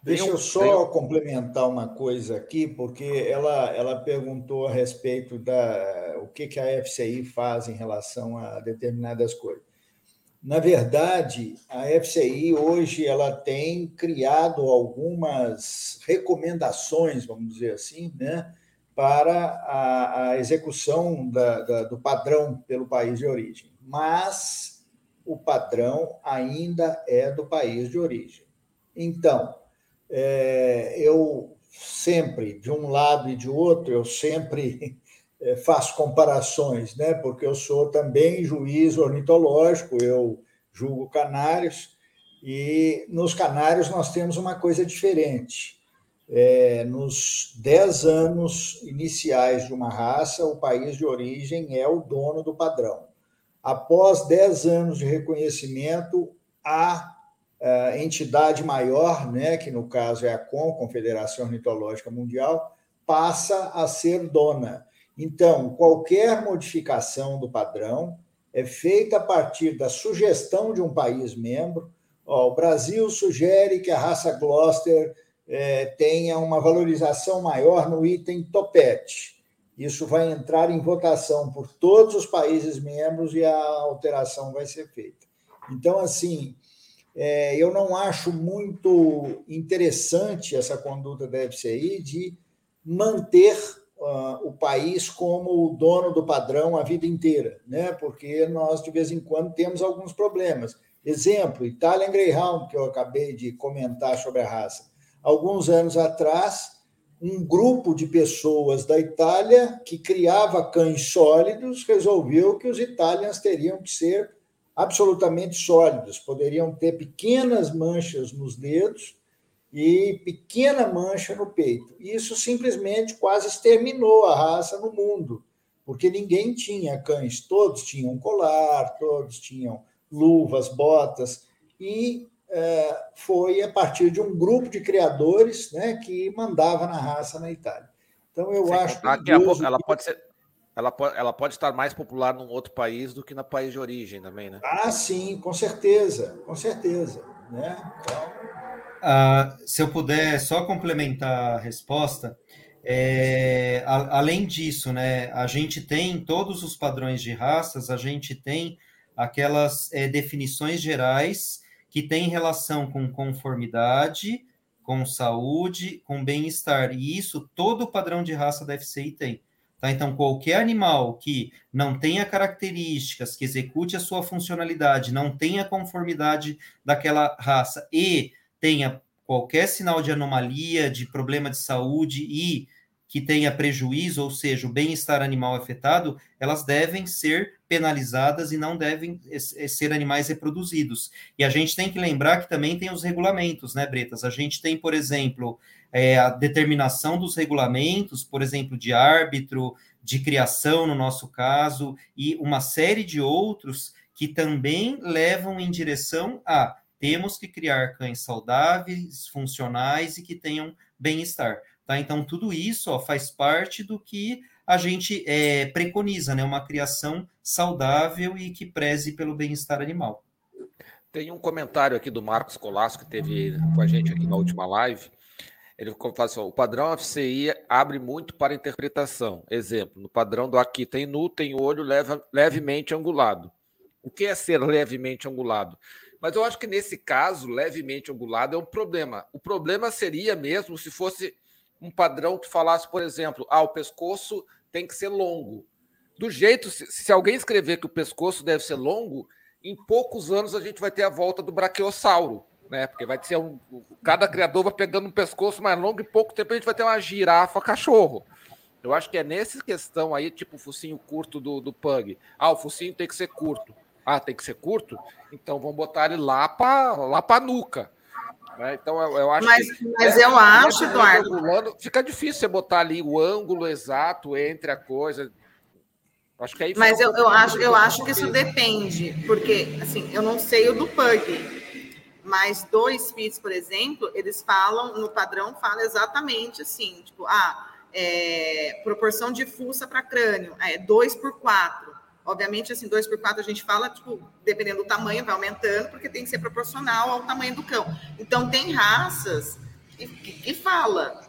Deixa eu só complementar uma coisa aqui, porque ela, ela perguntou a respeito da o que, que a FCI faz em relação a determinadas coisas. Na verdade, a FCI hoje ela tem criado algumas recomendações, vamos dizer assim, né, para a, a execução da, da, do padrão pelo país de origem. Mas o padrão ainda é do país de origem. Então, é, eu sempre, de um lado e de outro, eu sempre é, faço comparações, né? porque eu sou também juiz ornitológico, eu julgo canários, e nos canários nós temos uma coisa diferente. É, nos dez anos iniciais de uma raça, o país de origem é o dono do padrão. Após dez anos de reconhecimento, a, a entidade maior, né, que no caso é a CON, Confederação Ornitológica Mundial, passa a ser dona. Então, qualquer modificação do padrão é feita a partir da sugestão de um país membro. Ó, o Brasil sugere que a raça Gloucester é, tenha uma valorização maior no item topete. Isso vai entrar em votação por todos os países membros e a alteração vai ser feita. Então, assim, é, eu não acho muito interessante essa conduta da FCI de manter uh, o país como o dono do padrão a vida inteira, né? porque nós, de vez em quando, temos alguns problemas. Exemplo, Italian Greyhound, que eu acabei de comentar sobre a raça. Alguns anos atrás, um grupo de pessoas da Itália que criava cães sólidos resolveu que os italianos teriam que ser absolutamente sólidos, poderiam ter pequenas manchas nos dedos e pequena mancha no peito. Isso simplesmente quase exterminou a raça no mundo, porque ninguém tinha cães, todos tinham colar, todos tinham luvas, botas, e é, foi a partir de um grupo de criadores né, que mandava na raça na Itália. Então eu Sem acho que. ela pode ser. Ela pode, ela pode estar mais popular num outro país do que no país de origem também, né? Ah, sim, com certeza, com certeza. Né? Então, Uh, se eu puder só complementar a resposta, é, a, além disso, né, a gente tem todos os padrões de raças, a gente tem aquelas é, definições gerais que têm relação com conformidade, com saúde, com bem-estar, e isso todo padrão de raça da FCI tem. Tá? Então, qualquer animal que não tenha características, que execute a sua funcionalidade, não tenha conformidade daquela raça e tenha qualquer sinal de anomalia, de problema de saúde e que tenha prejuízo, ou seja, o bem-estar animal afetado, elas devem ser penalizadas e não devem ser animais reproduzidos. E a gente tem que lembrar que também tem os regulamentos, né, Bretas? A gente tem, por exemplo, é, a determinação dos regulamentos, por exemplo, de árbitro, de criação, no nosso caso, e uma série de outros que também levam em direção a temos que criar cães saudáveis, funcionais e que tenham bem-estar. Tá? Então, tudo isso ó, faz parte do que a gente é, preconiza, né? Uma criação saudável e que preze pelo bem-estar animal. Tem um comentário aqui do Marcos Colasco, que teve com a gente aqui na última live. Ele fala assim: o padrão FCI abre muito para interpretação. Exemplo, no padrão do aqui tem nu, tem olho leva, levemente angulado. O que é ser levemente angulado? Mas eu acho que nesse caso, levemente angulado é um problema. O problema seria mesmo se fosse um padrão que falasse, por exemplo, ah, o pescoço tem que ser longo. Do jeito, se, alguém escrever que o pescoço deve ser longo, em poucos anos a gente vai ter a volta do braqueossauro, né? Porque vai ser um. Cada criador vai pegando um pescoço mais longo e pouco tempo a gente vai ter uma girafa cachorro. Eu acho que é nessa questão aí, tipo o focinho curto do, do Pug. Ah, o focinho tem que ser curto. Ah, tem que ser curto? Então vamos botar ele lá para lá a nuca. Né? Então eu, eu, acho mas, que. Mas é, eu acho, Eduardo. Fica difícil você botar ali o ângulo exato entre a coisa. Acho que aí Mas eu, eu, acho, eu acho que isso depende, porque assim, eu não sei o do Pug, mas dois Spitz, por exemplo, eles falam, no padrão, fala exatamente assim, tipo, ah, é, proporção de fuça para crânio, é 2 por 4. Obviamente, assim, 2 por 4 a gente fala, tipo, dependendo do tamanho, vai aumentando, porque tem que ser proporcional ao tamanho do cão. Então, tem raças que, que, que fala.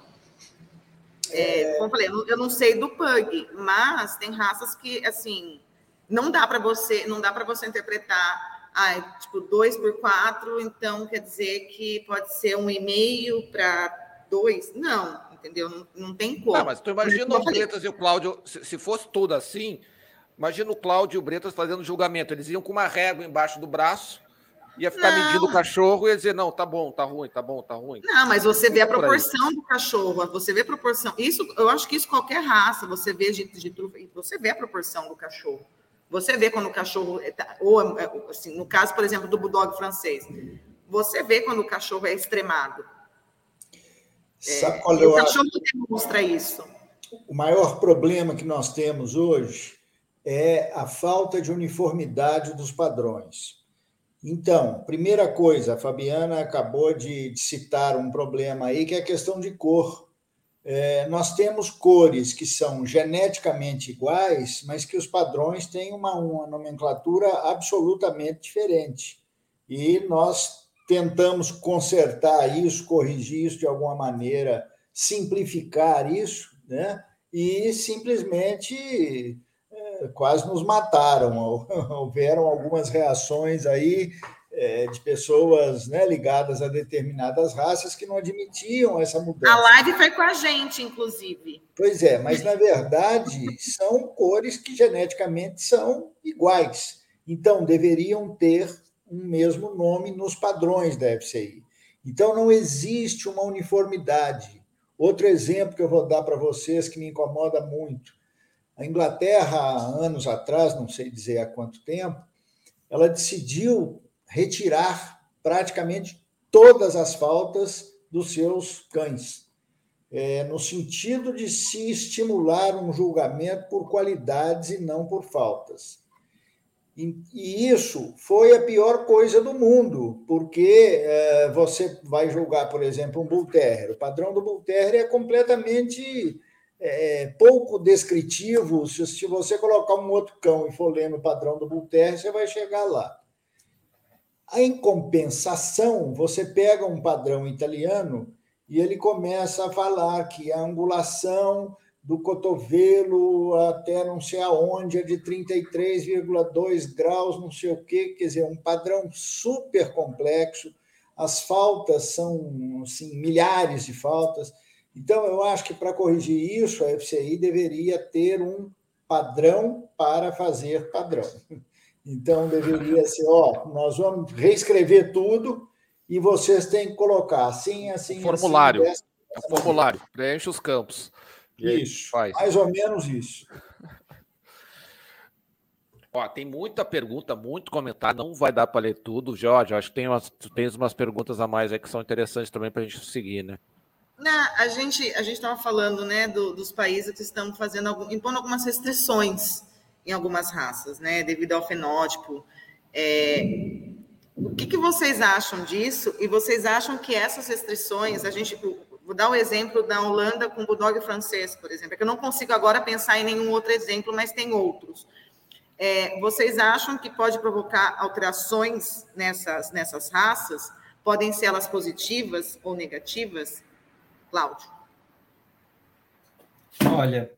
É, como eu falei, eu não sei do pug, mas tem raças que, assim, não dá para você, não dá para você interpretar, ah, tipo, 2 por 4, então quer dizer que pode ser um e meio para 2. Não, entendeu? Não, não tem como. Ah, mas tu imagina o Bretas e o Cláudio, se, se, fosse tudo assim, imagina o Cláudio e o Bretas fazendo julgamento. Eles iam com uma régua embaixo do braço, ia ficar não. medindo o cachorro e ia dizer, não, tá bom, tá ruim, tá bom, tá ruim. Não, mas você vê a proporção do cachorro, você vê a proporção. Isso, eu acho que isso qualquer raça, você vê de, de você vê a proporção do cachorro. Você vê quando o cachorro, tá, ou assim, no caso, por exemplo, do bulldog francês, você vê quando o cachorro é extremado. Sabe qual é, o cachorro demonstra isso. O maior problema que nós temos hoje é a falta de uniformidade dos padrões. Então, primeira coisa, a Fabiana acabou de, de citar um problema aí, que é a questão de cor. É, nós temos cores que são geneticamente iguais, mas que os padrões têm uma, uma nomenclatura absolutamente diferente. E nós tentamos consertar isso, corrigir isso de alguma maneira, simplificar isso, né? e simplesmente é, quase nos mataram. Houveram algumas reações aí é, de pessoas né, ligadas a determinadas raças que não admitiam essa mudança. A live foi com a gente, inclusive. Pois é, mas na verdade são cores que geneticamente são iguais. Então deveriam ter um mesmo nome nos padrões da FCI. Então, não existe uma uniformidade. Outro exemplo que eu vou dar para vocês que me incomoda muito. A Inglaterra, anos atrás, não sei dizer há quanto tempo, ela decidiu retirar praticamente todas as faltas dos seus cães, é, no sentido de se estimular um julgamento por qualidades e não por faltas. E isso foi a pior coisa do mundo, porque é, você vai julgar, por exemplo, um Bull Terrier. O padrão do Bull Terrier é completamente é, pouco descritivo. Se, se, você colocar um outro cão e for ler no padrão do Bull Terrier, você vai chegar lá. Em compensação, você pega um padrão italiano e ele começa a falar que a angulação do cotovelo até não sei aonde, é de 33,2 graus, não sei o quê, quer dizer, um padrão super complexo. As faltas são assim, milhares de faltas. Então, eu acho que para corrigir isso, a FCI deveria ter um padrão para fazer padrão. Então, deveria ser: ó, nós vamos reescrever tudo e vocês têm que colocar assim, assim. Formulário. Assim, é formulário, preenche os campos. Isso, faz. mais ou menos isso. Ó, tem muita pergunta, muito comentário, não vai dar para ler tudo, Jorge. Acho que tem umas, tem umas perguntas a mais aí que são interessantes também para a gente seguir, né? Não, a gente a gente estava falando, né, do, dos países que estão fazendo algum, impondo algumas restrições em algumas raças, né, devido ao fenótipo. É, o que, que vocês acham disso? E vocês acham que essas restrições, a gente, Vou dar o um exemplo da Holanda com o Bulldog francês, por exemplo, é que eu não consigo agora pensar em nenhum outro exemplo, mas tem outros. É, vocês acham que pode provocar alterações nessas, nessas raças? Podem ser elas positivas ou negativas? Cláudio. Olha,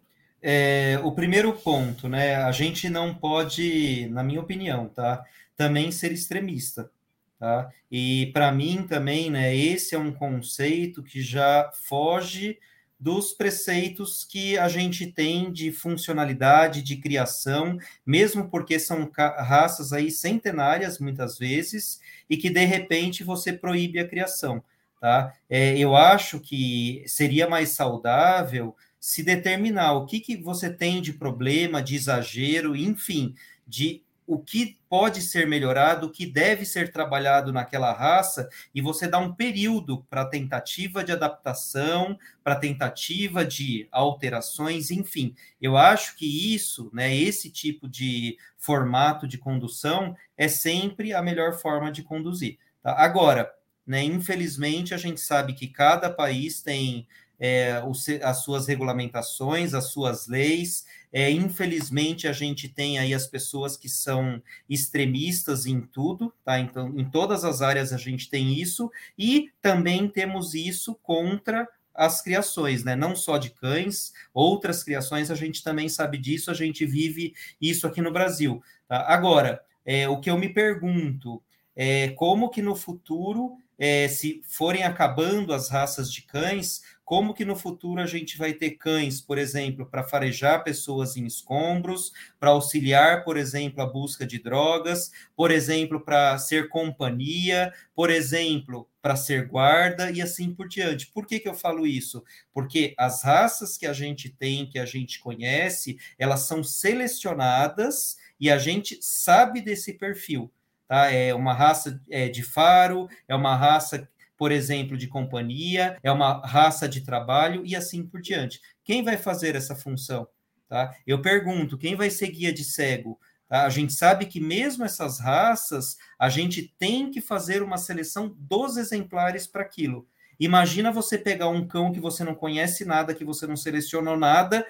é, o primeiro ponto, né? A gente não pode, na minha opinião, tá? Também ser extremista. Tá? E para mim também, né, esse é um conceito que já foge dos preceitos que a gente tem de funcionalidade, de criação, mesmo porque são raças aí centenárias, muitas vezes, e que, de repente, você proíbe a criação, tá? É, eu acho que seria mais saudável se determinar o que, que você tem de problema, de exagero, enfim, de o que pode ser melhorado, o que deve ser trabalhado naquela raça, e você dá um período para tentativa de adaptação, para tentativa de alterações, enfim. Eu acho que isso, né, esse tipo de formato de condução é sempre a melhor forma de conduzir. Tá? Agora, né, infelizmente, a gente sabe que cada país tem é, as suas regulamentações, as suas leis. É, infelizmente, a gente tem aí as pessoas que são extremistas em tudo, tá? Então, em todas as áreas a gente tem isso, e também temos isso contra as criações, né? Não só de cães, outras criações, a gente também sabe disso, a gente vive isso aqui no Brasil. Tá? Agora, é, o que eu me pergunto é como que no futuro, é, se forem acabando as raças de cães, como que no futuro a gente vai ter cães, por exemplo, para farejar pessoas em escombros, para auxiliar, por exemplo, a busca de drogas, por exemplo, para ser companhia, por exemplo, para ser guarda e assim por diante. Por que, que eu falo isso? Porque as raças que a gente tem, que a gente conhece, elas são selecionadas e a gente sabe desse perfil. Tá? É uma raça é, de faro, é uma raça por exemplo, de companhia, é uma raça de trabalho e assim por diante. Quem vai fazer essa função? Tá? Eu pergunto, quem vai ser guia de cego? Tá? A gente sabe que mesmo essas raças, a gente tem que fazer uma seleção dos exemplares para aquilo. Imagina você pegar um cão que você não conhece nada, que você não selecionou nada,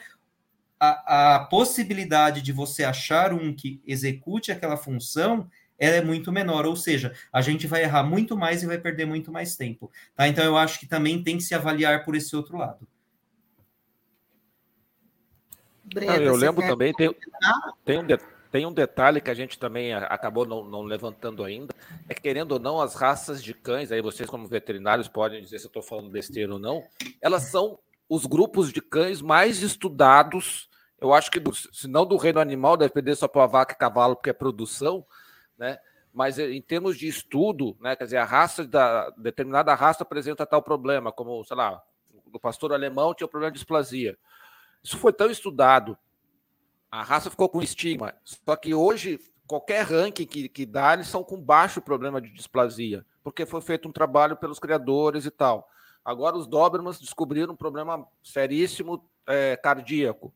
a, a possibilidade de você achar um que execute aquela função ela é muito menor, ou seja, a gente vai errar muito mais e vai perder muito mais tempo. Tá? Então, eu acho que também tem que se avaliar por esse outro lado. Breda, eu lembro também, tem, tem, um de, tem um detalhe que a gente também acabou não, não, levantando ainda, é que, querendo ou não, as raças de cães, aí vocês como veterinários podem dizer se eu estou falando besteira ou não, elas são os grupos de cães mais estudados, eu acho que, do, se não do reino animal, deve perder só para vaca e cavalo, porque é produção, né? Mas eh, em termos de estudo, né, quer dizer, a raça da determinada raça apresenta tal problema, como, sei lá, o pastor alemão tinha um problema de displasia. Isso foi tão estudado, a raça ficou com estigma. Só que hoje, qualquer ranking que, que dá, eles são com baixo problema de displasia, porque foi feito um trabalho pelos criadores e tal. Agora os Dobermans descobriram um problema seríssimo é, cardíaco.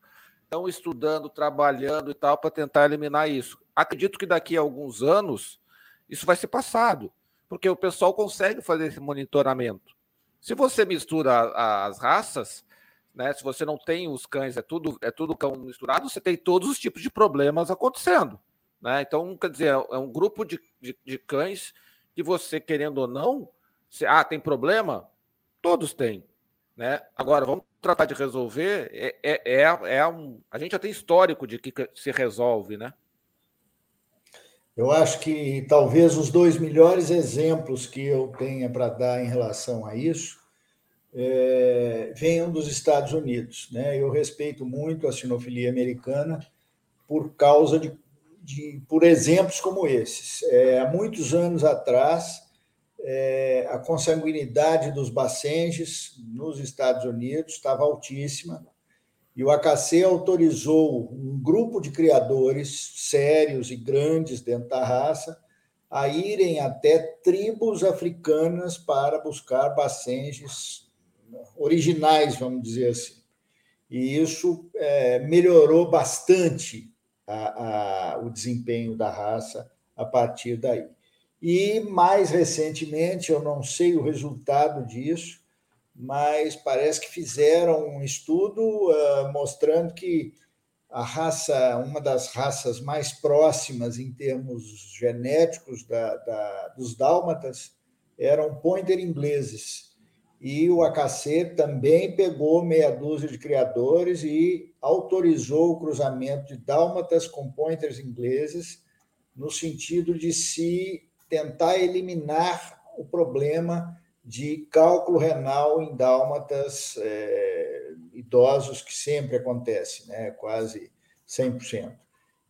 Estão estudando, trabalhando e tal para tentar eliminar isso acredito que daqui a alguns anos isso vai ser passado, porque o pessoal consegue fazer esse monitoramento. Se você mistura as raças, né, se você não tem os cães, é tudo é tudo cão misturado, você tem todos os tipos de problemas acontecendo. Né? Então, quer dizer, é um grupo de, de, de cães que você, querendo ou não, se, ah, tem problema? Todos têm. Né? Agora, vamos tratar de resolver. É, é, é, é um, a gente já tem histórico de que se resolve, né? Eu acho que talvez os dois melhores exemplos que eu tenha para dar em relação a isso é, venham dos Estados Unidos. Né? Eu respeito muito a sinofilia americana por causa de, de por exemplos como esses. É, há muitos anos atrás, é, a consanguinidade dos bacenges nos Estados Unidos estava altíssima e o AKC autorizou um grupo de criadores sérios e grandes dentro da raça a irem até tribos africanas para buscar bacenges originais, vamos dizer assim. E isso é, melhorou bastante a, a, o desempenho da raça a partir daí. E mais recentemente, eu não sei o resultado disso, mas parece que fizeram um estudo uh, mostrando que a raça, uma das raças mais próximas em termos genéticos da, da, dos dálmatas, eram pointer ingleses. E o AKC também pegou meia dúzia de criadores e autorizou o cruzamento de dálmatas com pointers ingleses, no sentido de se tentar eliminar o problema de cálculo renal em dálmatas é, idosos, que sempre acontece, né? quase 100%.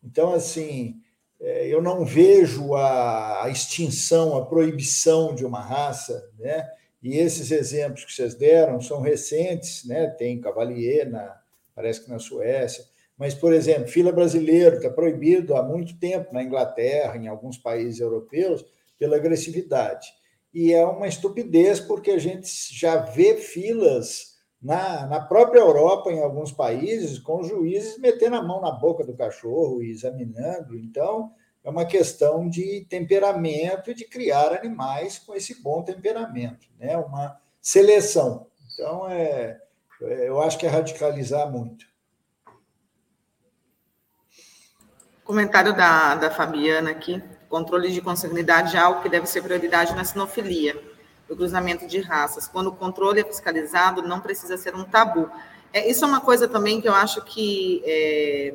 Então, assim, é, eu não vejo a, extinção, a proibição de uma raça, né? E esses exemplos que vocês deram são recentes, né? Tem Cavalier, na, parece que na Suécia, mas, por exemplo, fila brasileiro está proibido há muito tempo na Inglaterra, em alguns países europeus, pela agressividade. E é uma estupidez, porque a gente já vê filas na, na própria Europa, em alguns países, com juízes metendo a mão na boca do cachorro e examinando. Então, é uma questão de temperamento e de criar animais com esse bom temperamento, né? uma seleção. Então, é, é eu acho que é radicalizar muito. Comentário da, da Fabiana aqui. Controle de consanguinidade é algo que deve ser prioridade na sinofilia do cruzamento de raças. Quando o controle é fiscalizado, não precisa ser um tabu. É, isso é uma coisa também que eu acho que é,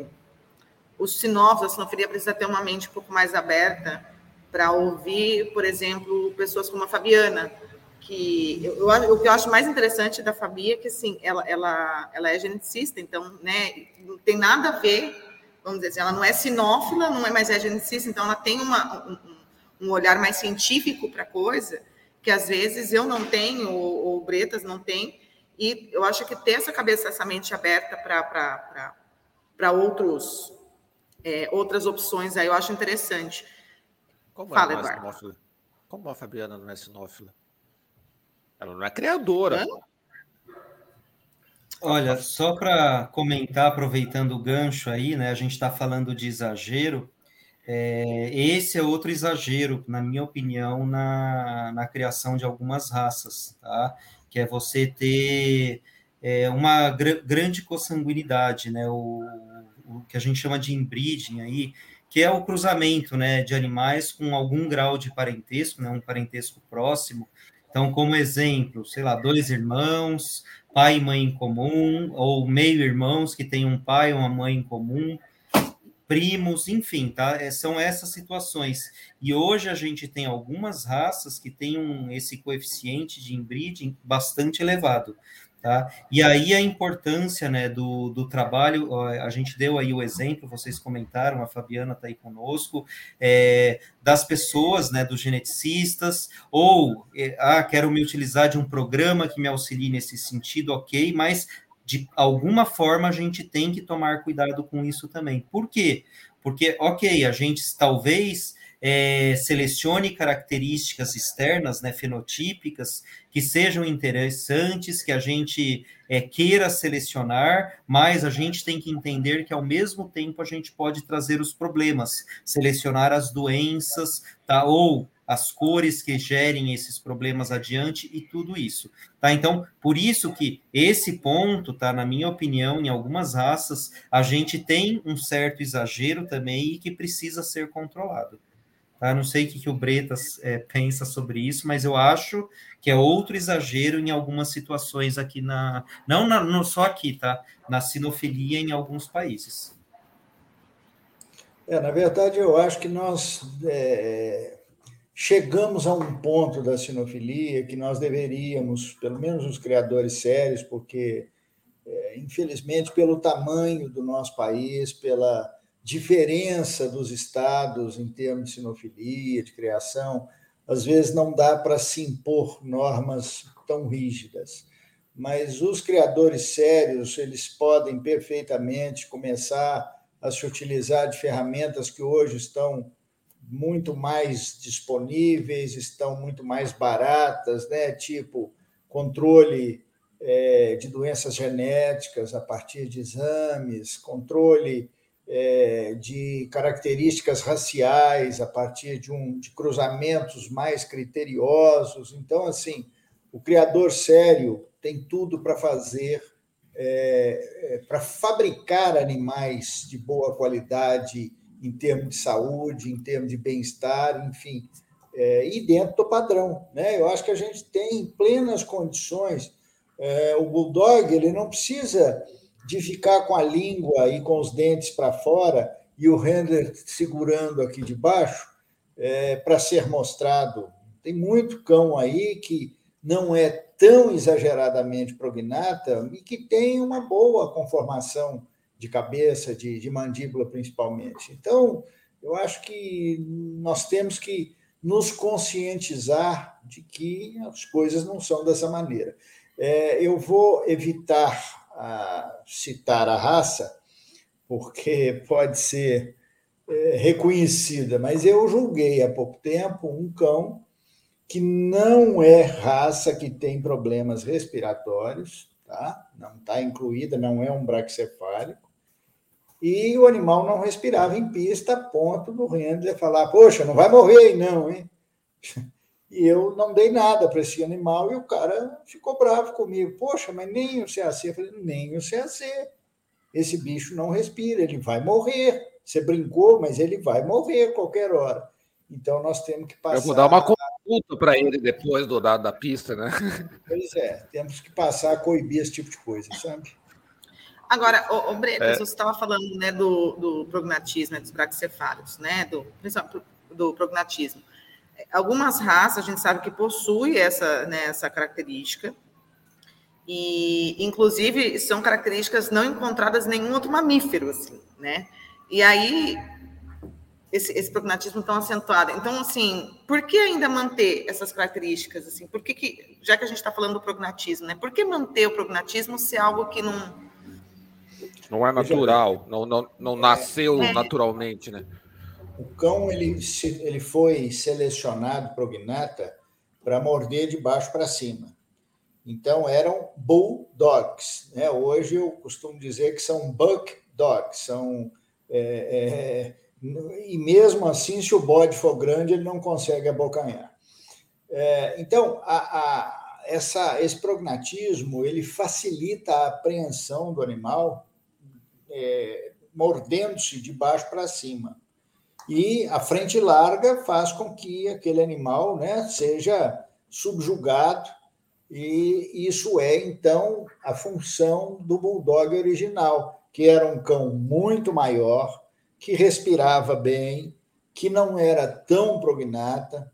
os sinófilos, a sinofilia precisa ter uma mente um pouco mais aberta para ouvir, por exemplo, pessoas como a Fabiana, que eu, eu, o que eu acho mais interessante da Fabi é que assim, ela, ela, ela é geneticista, então, né, não tem nada a ver, vamos dizer assim, ela não é sinófila, não é mais é geneticista, então ela tem uma, um, um olhar mais científico para a coisa, que às vezes eu não tenho, ou, ou Bretas não tem, e eu acho que ter essa cabeça, essa mente aberta para outros é, outras opções aí, eu acho interessante. Como Fala, é sinófila? Como a Fabiana não é sinófila? Ela não é criadora. Hã? Olha, só para comentar, aproveitando o gancho aí, né? A gente está falando de exagero. É, esse é outro exagero, na minha opinião, na, na criação de algumas raças, tá? Que é você ter é, uma gr grande consanguinidade, né? O, o que a gente chama de inbreeding aí, que é o cruzamento, né, de animais com algum grau de parentesco, né, um parentesco próximo. Então, como exemplo, sei lá, dois irmãos, pai e mãe em comum, ou meio irmãos que têm um pai ou uma mãe em comum, primos, enfim, tá? É, são essas situações. E hoje a gente tem algumas raças que têm um, esse coeficiente de inbreeding bastante elevado. Tá? E aí a importância né, do, do trabalho, a gente deu aí o exemplo, vocês comentaram, a Fabiana está aí conosco, é, das pessoas, né, dos geneticistas, ou, é, ah, quero me utilizar de um programa que me auxilie nesse sentido, ok, mas de alguma forma a gente tem que tomar cuidado com isso também. Por quê? Porque, ok, a gente talvez é, selecione características externas, né, fenotípicas, que sejam interessantes, que a gente é, queira selecionar, mas a gente tem que entender que, ao mesmo tempo, a gente pode trazer os problemas, selecionar as doenças, tá? ou as cores que gerem esses problemas adiante e tudo isso, tá? Então, por isso que esse ponto, tá, na minha opinião, em algumas raças, a gente tem um certo exagero também e que precisa ser controlado. Tá? Não sei o que, que o Bretas é, pensa sobre isso, mas eu acho que é outro exagero em algumas situações aqui na. Não, na, não só aqui, tá? Na sinofilia em alguns países. É, na verdade, eu acho que nós é, chegamos a um ponto da sinofilia que nós deveríamos, pelo menos os criadores sérios, porque, é, infelizmente, pelo tamanho do nosso país, pela diferença dos estados em termos de sinofilia, de criação, às vezes não dá para se impor normas tão rígidas. Mas os criadores sérios, eles podem perfeitamente começar a se utilizar de ferramentas que hoje estão muito mais disponíveis, estão muito mais baratas, né? tipo controle é, de doenças genéticas a partir de exames, controle de características raciais a partir de, um, de cruzamentos mais criteriosos. Então, assim, o criador sério tem tudo para fazer, é, é, para fabricar animais de boa qualidade em termos de saúde, em termos de bem-estar, enfim, é, e dentro do padrão. Né? Eu acho que a gente tem plenas condições. É, o bulldog ele não precisa de ficar com a língua e com os dentes para fora e o handler segurando aqui de baixo é, para ser mostrado. Tem muito cão aí que não é tão exageradamente prognata e que tem uma boa conformação de cabeça, de, de mandíbula principalmente. Então, eu acho que nós temos que nos conscientizar de que as coisas não são dessa maneira. É, eu vou evitar a, citar a raça, porque pode ser é, reconhecida, mas eu julguei há pouco tempo um cão que não é raça que tem problemas respiratórios, tá? não está incluída, não é um braxcefálico, e o animal não respirava em pista a ponto do Rendler falar: Poxa, não vai morrer não, hein? E eu não dei nada para esse animal e o cara ficou bravo comigo. Poxa, mas nem o CAC. Eu falei: Nem o CAC. Esse bicho não respira, ele vai morrer. Você brincou, mas ele vai morrer a qualquer hora. Então nós temos que passar. Eu vou dar uma consulta para ele depois do dado da pista, né? Pois é, temos que passar a coibir esse tipo de coisa, sabe? Agora, o, o Bretas, é. você estava falando né, do, do prognatismo, dos braxcefálicos, né, do, do prognatismo. Algumas raças a gente sabe que possui essa, né, essa característica, e inclusive são características não encontradas em nenhum outro mamífero, assim, né? E aí esse, esse prognatismo tão acentuado. Então, assim, por que ainda manter essas características? Assim, por que, que já que a gente está falando do prognatismo, né? Por que manter o prognatismo se é algo que não não é natural, não, não, não nasceu é. naturalmente, né? O cão ele, ele foi selecionado prognata para morder de baixo para cima. Então eram bulldogs. Né? Hoje eu costumo dizer que são buck dogs. São, é, é, e mesmo assim, se o bode for grande, ele não consegue abocanhar. É, então, a, a, essa, esse prognatismo ele facilita a apreensão do animal é, mordendo-se de baixo para cima. E a frente larga faz com que aquele animal né, seja subjugado, e isso é, então, a função do bulldog original, que era um cão muito maior, que respirava bem, que não era tão prognata.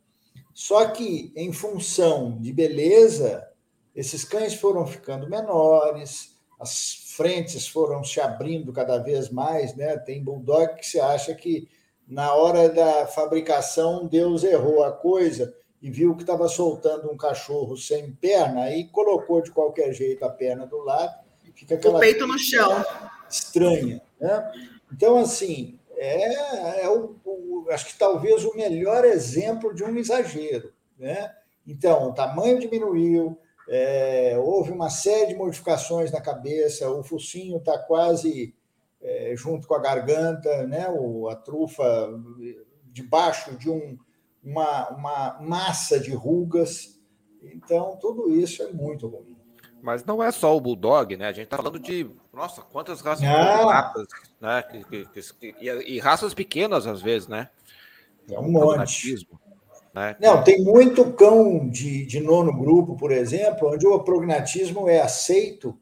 Só que, em função de beleza, esses cães foram ficando menores, as frentes foram se abrindo cada vez mais, né? Tem bulldog que se acha que na hora da fabricação Deus errou a coisa e viu que estava soltando um cachorro sem perna e colocou de qualquer jeito a perna do lado, fica aquela o peito no chão estranha, né? Então assim é, é o, o, acho que talvez o melhor exemplo de um exagero, né? Então o tamanho diminuiu, é, houve uma série de modificações na cabeça, o focinho está quase é, junto com a garganta, né? o, a trufa debaixo de um, uma, uma massa de rugas. Então, tudo isso é muito ruim. Mas não é só o Bulldog, né? A gente está falando de, nossa, quantas raças ratas, né? Que, que, que, e, raças pequenas, às vezes, né? É um monte. Né? Não, tem muito cão de, de nono grupo, por exemplo, onde o prognatismo é aceito.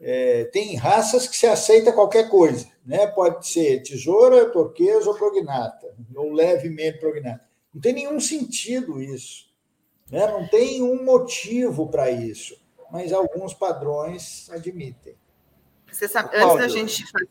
É, tem raças que se aceita qualquer coisa, né? Pode ser tesoura, torquesa ou prognata, ou levemente prognata. Não tem nenhum sentido isso, né? Não tem um motivo para isso, mas alguns padrões admitem. Você sabe, antes da gente fazer,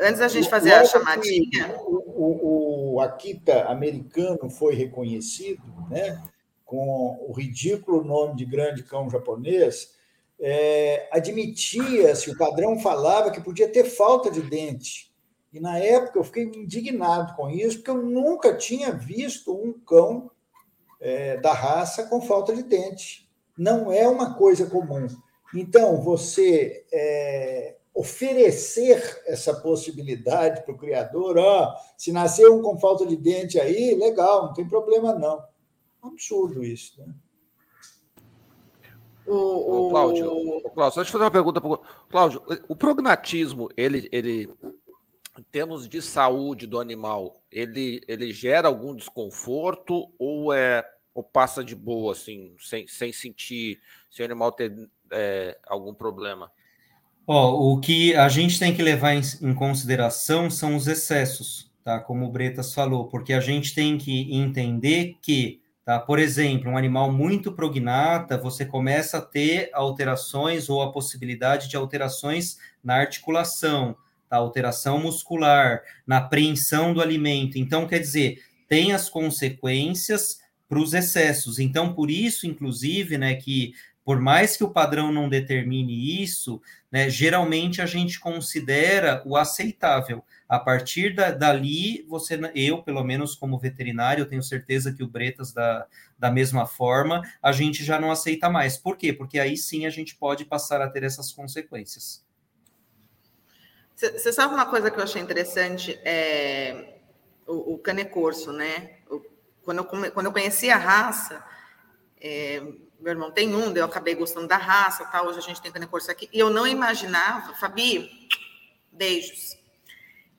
antes da gente fazer a chamadinha. O, o, o Akita americano foi reconhecido, né, com o ridículo nome de grande cão japonês, é, admitia-se, o padrão falava que podia ter falta de dente. E na época eu fiquei indignado com isso, porque eu nunca tinha visto um cão é, da raça com falta de dente. Não é uma coisa comum. Então, você é, oferecer essa possibilidade para o criador, ó, se nascer um com falta de dente aí, legal, não tem problema não. É absurdo isso, né? O, o... Cláudio, o Cláudio, deixa eu fazer uma pergunta para Cláudio. O prognatismo, ele, ele, em termos de saúde do animal, ele, ele gera algum desconforto ou é ou passa de boa, assim, sem, sem sentir se o animal ter é, algum problema? Ó, o que a gente tem que levar em, em consideração são os excessos, tá? Como o Bretas falou, porque a gente tem que entender que Tá? Por exemplo, um animal muito prognata, você começa a ter alterações ou a possibilidade de alterações na articulação, tá? alteração muscular, na apreensão do alimento. Então, quer dizer, tem as consequências para os excessos. Então, por isso, inclusive, né, que por mais que o padrão não determine isso, né, geralmente a gente considera o aceitável. A partir da, dali, você, eu, pelo menos como veterinário, eu tenho certeza que o Bretas, da, da mesma forma, a gente já não aceita mais. Por quê? Porque aí sim a gente pode passar a ter essas consequências. Você sabe uma coisa que eu achei interessante? É o, o canecorso, né? O, quando, eu, quando eu conheci a raça, é, meu irmão tem um, eu acabei gostando da raça, tá? hoje a gente tem canecorso aqui, e eu não imaginava, Fabi, beijos,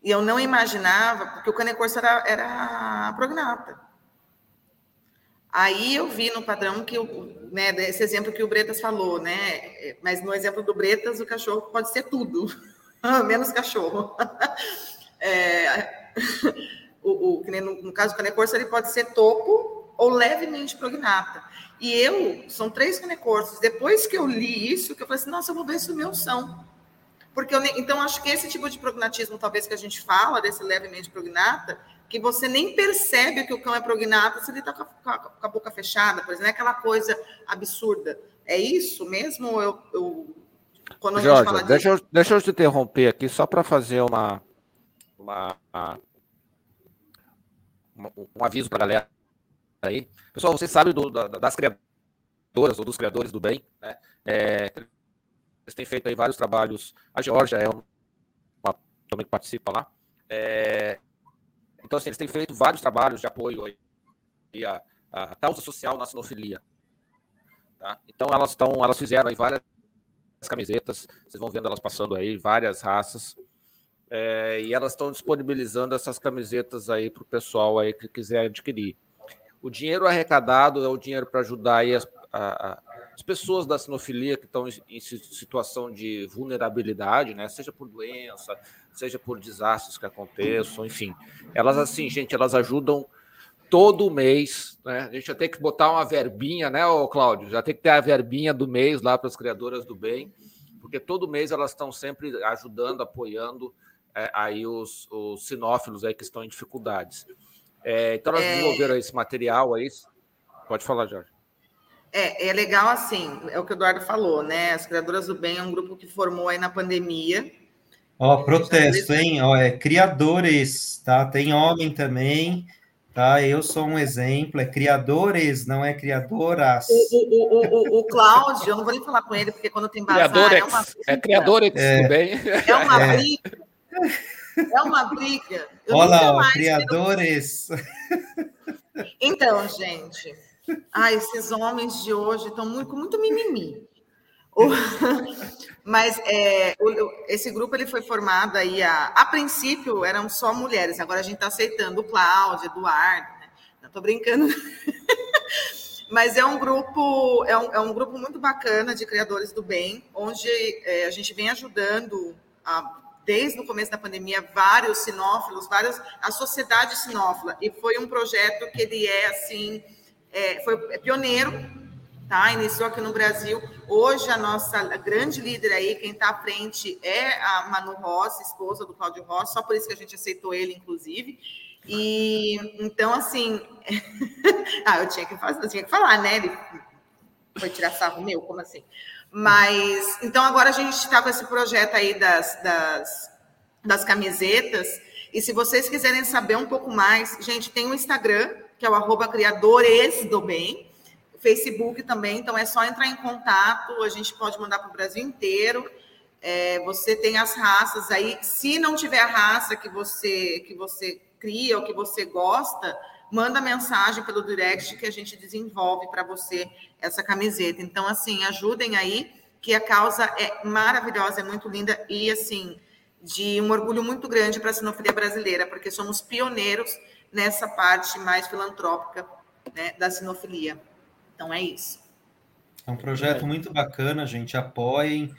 e eu não imaginava, porque o canecorso era, era prognata. Aí eu vi no padrão que, né, esse exemplo que o Bretas falou, né, mas no exemplo do Bretas, o cachorro pode ser tudo, menos cachorro. É, o, o, no, no caso do canecorso, ele pode ser topo ou levemente prognata. E eu, são três canecorsos. Depois que eu li isso, que eu falei assim, nossa, eu vou ver se o meu são. Porque eu, então, acho que esse tipo de prognatismo, talvez que a gente fala, desse levemente prognata, que você nem percebe que o cão é prognata se ele está com, com, a boca fechada, por exemplo, é aquela coisa absurda. É isso mesmo? Eu, eu quando Jorge, fala deixa, eu, deixa eu te interromper aqui só para fazer uma, uma, uma, um aviso para a galera aí. Pessoal, você sabe do, da, das criadoras ou dos criadores do bem, né? É, eles têm feito aí vários trabalhos. A Georgia é uma, também que participa lá. É, então, assim, eles têm feito vários trabalhos de apoio aí a, a causa social na sinofilia. Tá? Então, elas estão, elas fizeram aí várias camisetas, vocês vão vendo elas passando aí, várias raças. É, e elas estão disponibilizando essas camisetas aí para o pessoal aí que quiser adquirir. O dinheiro arrecadado é o dinheiro para ajudar as, a, as, pessoas da sinofilia que estão em, situação de vulnerabilidade, né? Seja por doença, seja por desastres que aconteçam, enfim. Elas, assim, gente, elas ajudam todo mês, né? A gente já tem que botar uma verbinha, né, ô Cláudio? Já tem que ter a verbinha do mês lá para as criadoras do bem, porque todo mês elas estão sempre ajudando, apoiando é, aí os, os sinófilos aí que estão em dificuldades. É, então, elas é... desenvolveram esse material aí. Pode falar, Jorge. É, é legal assim, é o que o Eduardo falou, né? As Criadoras do Bem é um grupo que formou aí na pandemia. Ó, protesto, hein? Ó, é criadores, tá? Tem homem também, tá? Eu sou um exemplo, é criadores, não é criadoras. O, o, o, o, Cláudio, eu não vou nem falar com ele, porque quando tem bazar... Criadores, é, uma é criadores, é, tudo bem? É uma é. briga. É uma briga. Eu Olha lá, criadores. Então, gente, ai, esses homens de hoje estão muito, com muito mimimi. Mas é, esse grupo ele foi formado aí, a, a princípio eram só mulheres, agora a gente está aceitando o Cláudio, Eduardo, né? Não estou brincando. Mas é um grupo, é um, é um grupo muito bacana de criadores do bem, onde é, a gente vem ajudando a desde o começo da pandemia, vários sinófilos, vários, a sociedade sinófila, e foi um projeto que ele é, assim, é, foi é pioneiro, tá? Iniciou aqui no Brasil. Hoje, a nossa grande líder aí, quem está à frente é a Manu Rossi, esposa do Cláudio Rossi, só por isso que a gente aceitou ele, inclusive. E, então, assim, ah, eu tinha que fazer, eu tinha que falar, né? Ele foi tirar sarro meu, como assim? Mas, então agora a gente está com esse projeto aí das, das, das camisetas. E se vocês quiserem saber um pouco mais, gente, tem o um Instagram, que é o arroba criadores do bem. Facebook também, então é só entrar em contato, a gente pode mandar para o Brasil inteiro. É, você tem as raças aí. Se não tiver a raça que você que você cria ou que você gosta, manda mensagem pelo direct que a gente desenvolve para você essa camiseta. Então, assim, ajudem aí, que a causa é maravilhosa, é muito linda e, assim, de um orgulho muito grande para a sinofilia brasileira, porque somos pioneiros nessa parte mais filantrópica né, da sinofilia. Então, é isso. É um projeto muito bacana, gente. Apoiem,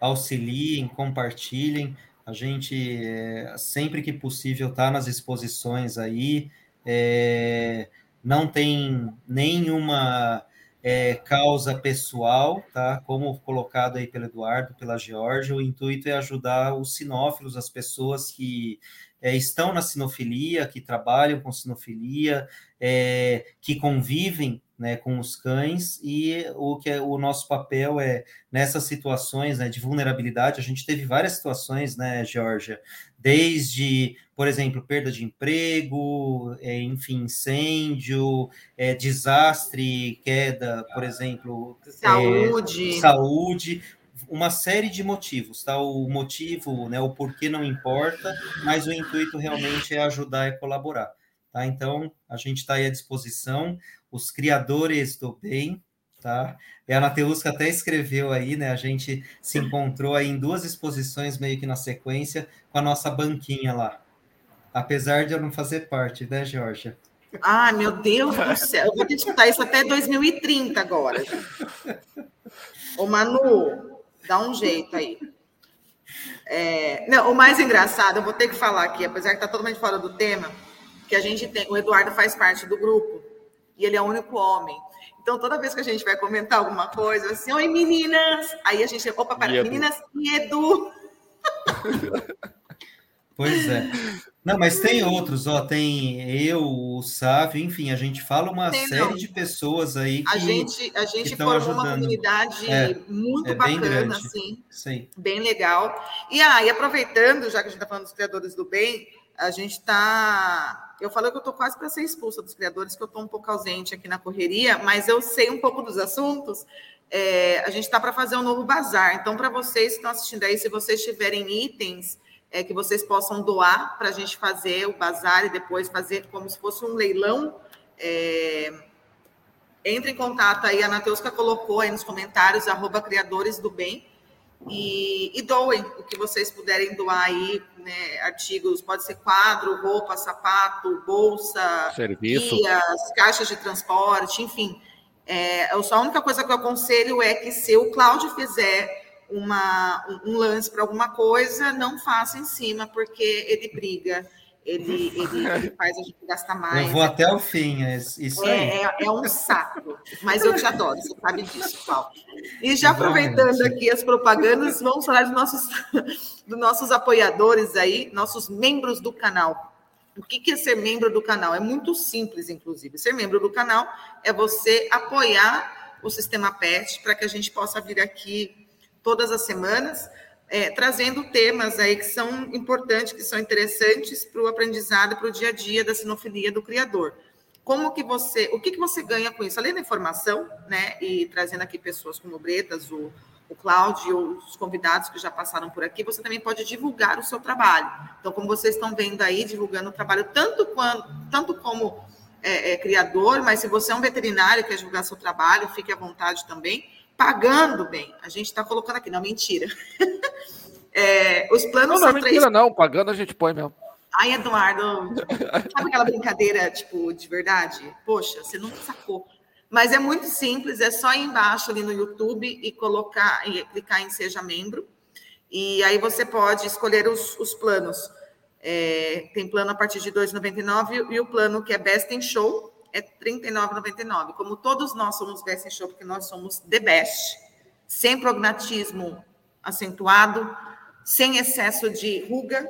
auxiliem, compartilhem. A gente, é, sempre que possível, está nas exposições aí. É, não tem nenhuma é, causa pessoal, tá? Como colocado aí pelo Eduardo, pela Georgia, o intuito é ajudar os sinófilos, as pessoas que é, estão na sinofilia, que trabalham com sinofilia, é, que convivem né, com os cães, e o que é, o nosso papel é, nessas situações né, de vulnerabilidade, a gente teve várias situações, né, Georgia, desde, por exemplo, perda de emprego, é, enfim, incêndio, é, desastre, queda, por exemplo, é, saúde, saúde, uma série de motivos, tá? O motivo, né, o porquê não importa, mas o intuito realmente é ajudar e colaborar, tá? Então, a gente está aí à disposição, os criadores do bem, tá? E a Nateuska até escreveu aí, né? A gente se encontrou aí em duas exposições meio que na sequência com a nossa banquinha lá. Apesar de eu não fazer parte, né, Georgia? Ah, meu Deus do céu, eu vou te escutar isso até 2030 agora. Ô, Manu, dá um jeito aí. É, não, o mais engraçado, eu vou ter que falar aqui, apesar de estar totalmente fora do tema, que a gente tem, o Eduardo faz parte do grupo e ele é o único homem. Então, toda vez que a gente vai comentar alguma coisa, assim, oi meninas, aí a gente, opa, para, meninas e Edu. Pois é. Não, mas tem outros, ó, tem eu, o Sávio, enfim, a gente fala uma tem, série não. de pessoas aí que A gente, a gente formou ajudando. uma comunidade é, muito é bacana, assim, Sim. bem legal. E aí, ah, aproveitando, já que a gente está falando dos criadores do bem, a gente está. Eu falei que eu estou quase para ser expulsa dos criadores, que eu estou um pouco ausente aqui na correria, mas eu sei um pouco dos assuntos. É, a gente está para fazer um novo bazar. Então, para vocês que estão assistindo aí, se vocês tiverem itens é, que vocês possam doar para a gente fazer o bazar e depois fazer como se fosse um leilão. É, entre em contato aí, a Nateuska colocou aí nos comentários, arroba Criadores do Bem, e, e, doem o que vocês puderem doar aí, né, artigos, pode ser quadro, roupa, sapato, bolsa, Serviço. guias, caixas de transporte, enfim. É, só a única coisa que eu aconselho é que se o Cláudio fizer uma, um lance para alguma coisa, não faça em cima, porque ele briga, ele, ele, ele faz a gente gastar mais. Eu vou até o fim, é isso é, é, é, um saco, mas eu te adoro, você sabe disso, Paulo. E já aproveitando aqui as propagandas, vamos falar dos nossos, dos nossos apoiadores aí, nossos membros do canal. O que é ser membro do canal? É muito simples, inclusive. Ser membro do canal é você apoiar o sistema PET para que a gente possa vir aqui todas as semanas, é, trazendo temas aí que são importantes, que são interessantes para o aprendizado, para o dia a dia da sinofilia do criador. Como que você, o que, que você ganha com isso? Além da informação, né, e trazendo aqui pessoas como o Bretas, o, o Cláudio, os convidados que já passaram por aqui, você também pode divulgar o seu trabalho. Então, como vocês estão vendo aí, divulgando o trabalho, tanto, quando, tanto como é, é, criador, mas se você é um veterinário e quer divulgar seu trabalho, fique à vontade também pagando bem. A gente está colocando aqui, não, mentira. É, os planos não, não, são mentira, três... não, pagando a gente põe mesmo. Ai, Eduardo, sabe aquela brincadeira, tipo, de verdade? Poxa, você não sacou. Mas é muito simples, é só ir embaixo ali no YouTube e colocar, e clicar em Seja Membro. E aí você pode escolher os, os planos. É, tem plano a partir de R$ 2,99 e o plano que é Best in Show, é R$ 39,99. Como todos nós somos Best Show, porque nós somos the best, sem prognatismo acentuado, sem excesso de ruga,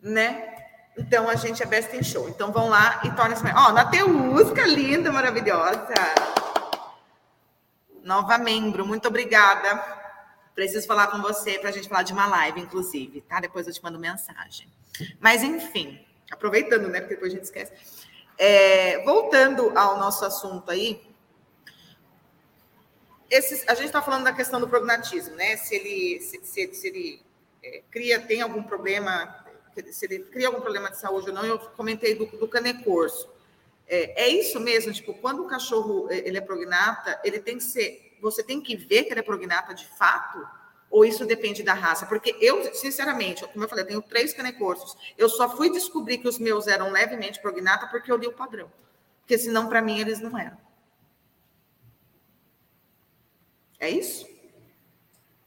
né? Então a gente é Best in Show. Então vão lá e tornem-se. Ó, oh, Nateusca, linda, maravilhosa. Nova membro, muito obrigada. Preciso falar com você para a gente falar de uma live, inclusive, tá? Depois eu te mando mensagem. Mas, enfim, aproveitando, né? Porque depois a gente esquece. É, voltando ao nosso assunto aí, esses, a gente está falando da questão do prognatismo, né? Se ele, se, se, se ele é, cria, tem algum problema, se ele cria algum problema de saúde ou não, eu comentei do, do canecorso. É, é isso mesmo, tipo, quando o cachorro é, ele é prognata, ele tem que ser, você tem que ver que ele é prognata de fato, ou isso depende da raça? Porque eu, sinceramente, como eu falei, eu tenho três canecorsos. Eu só fui descobrir que os meus eram levemente prognata porque eu li o padrão. Porque senão, para mim, eles não eram. É isso?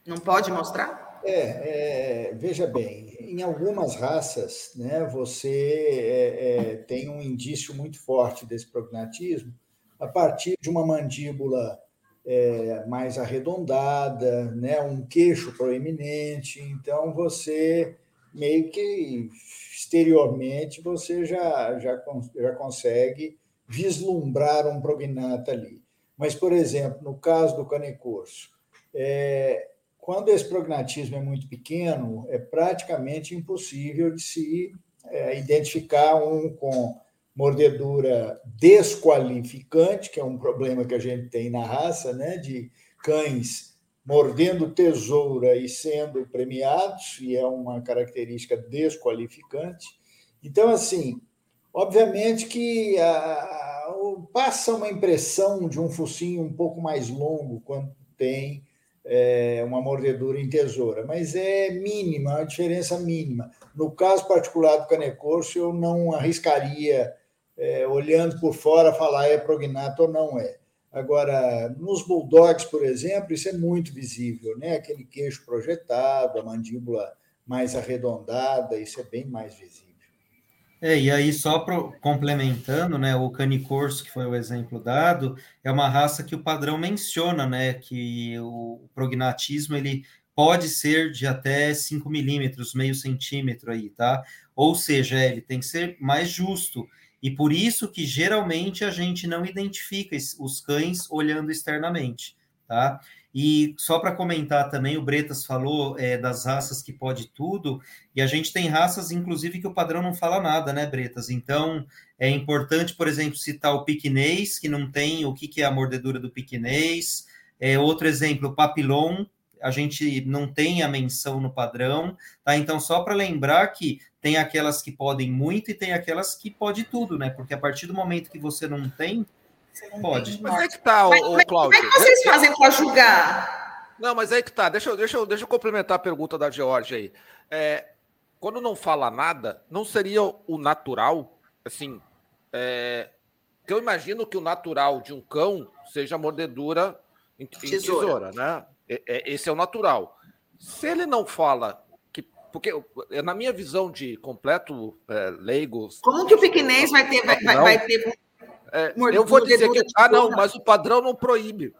Não pode mostrar? É, é, veja bem, em algumas raças, né, você é, é, tem um indício muito forte desse prognatismo a partir de uma mandíbula é, mais arredondada, né, um queixo proeminente. Então, você meio que exteriormente você já, já, já consegue vislumbrar um prognata ali. Mas, por exemplo, no caso do canecorso, é, quando esse prognatismo é muito pequeno, é praticamente impossível de se é, identificar um com mordedura desqualificante, que é um problema que a gente tem na raça, né, de cães mordendo tesoura e sendo premiados, e é uma característica desqualificante. Então, assim, obviamente que a, passa uma impressão de um focinho um pouco mais longo quando tem é, uma mordedura em tesoura, mas é mínima, uma diferença mínima. No caso particular do canecorso, eu não arriscaria, é, olhando por fora, falar é prognato ou não é. Agora, nos bulldogs, por exemplo, isso é muito visível, né? Aquele queixo projetado, a mandíbula mais arredondada, isso é bem mais visível. É, e aí, só pro, complementando, né, o canicorso, que foi o exemplo dado, é uma raça que o padrão menciona, né, que o prognatismo, ele pode ser de até 5 milímetros, meio centímetro aí, tá? Ou seja, ele tem que ser mais justo, e por isso que geralmente a gente não identifica os cães olhando externamente, tá? E só para comentar também, o Bretas falou é, das raças que pode tudo, e a gente tem raças, inclusive, que o padrão não fala nada, né, Bretas? Então, é importante, por exemplo, citar o piquinês, que não tem o que, que é a mordedura do piquinês. É, outro exemplo, o papilon, a gente não tem a menção no padrão, tá? Então, só para lembrar que tem aquelas que podem muito e tem aquelas que pode tudo, né? Porque a partir do momento que você não tem, Pode. Mas é que tá, mas, o, Cláudio. Como é que vocês fazem para julgar? Não, mas é que tá. Deixa eu, deixa eu, deixa eu complementar a pergunta da Georgia aí. É, quando não fala nada, não seria o natural, assim, é, que eu imagino que o natural de um cão seja mordedura em, tesoura. tesoura, né? É, é, esse é o natural. Se ele não fala que, porque na minha visão de completo é, leigo, como que o piquenês vai ter vai, vai ter é, eu vou dizer que. Ah, não, mas o padrão não proíbe.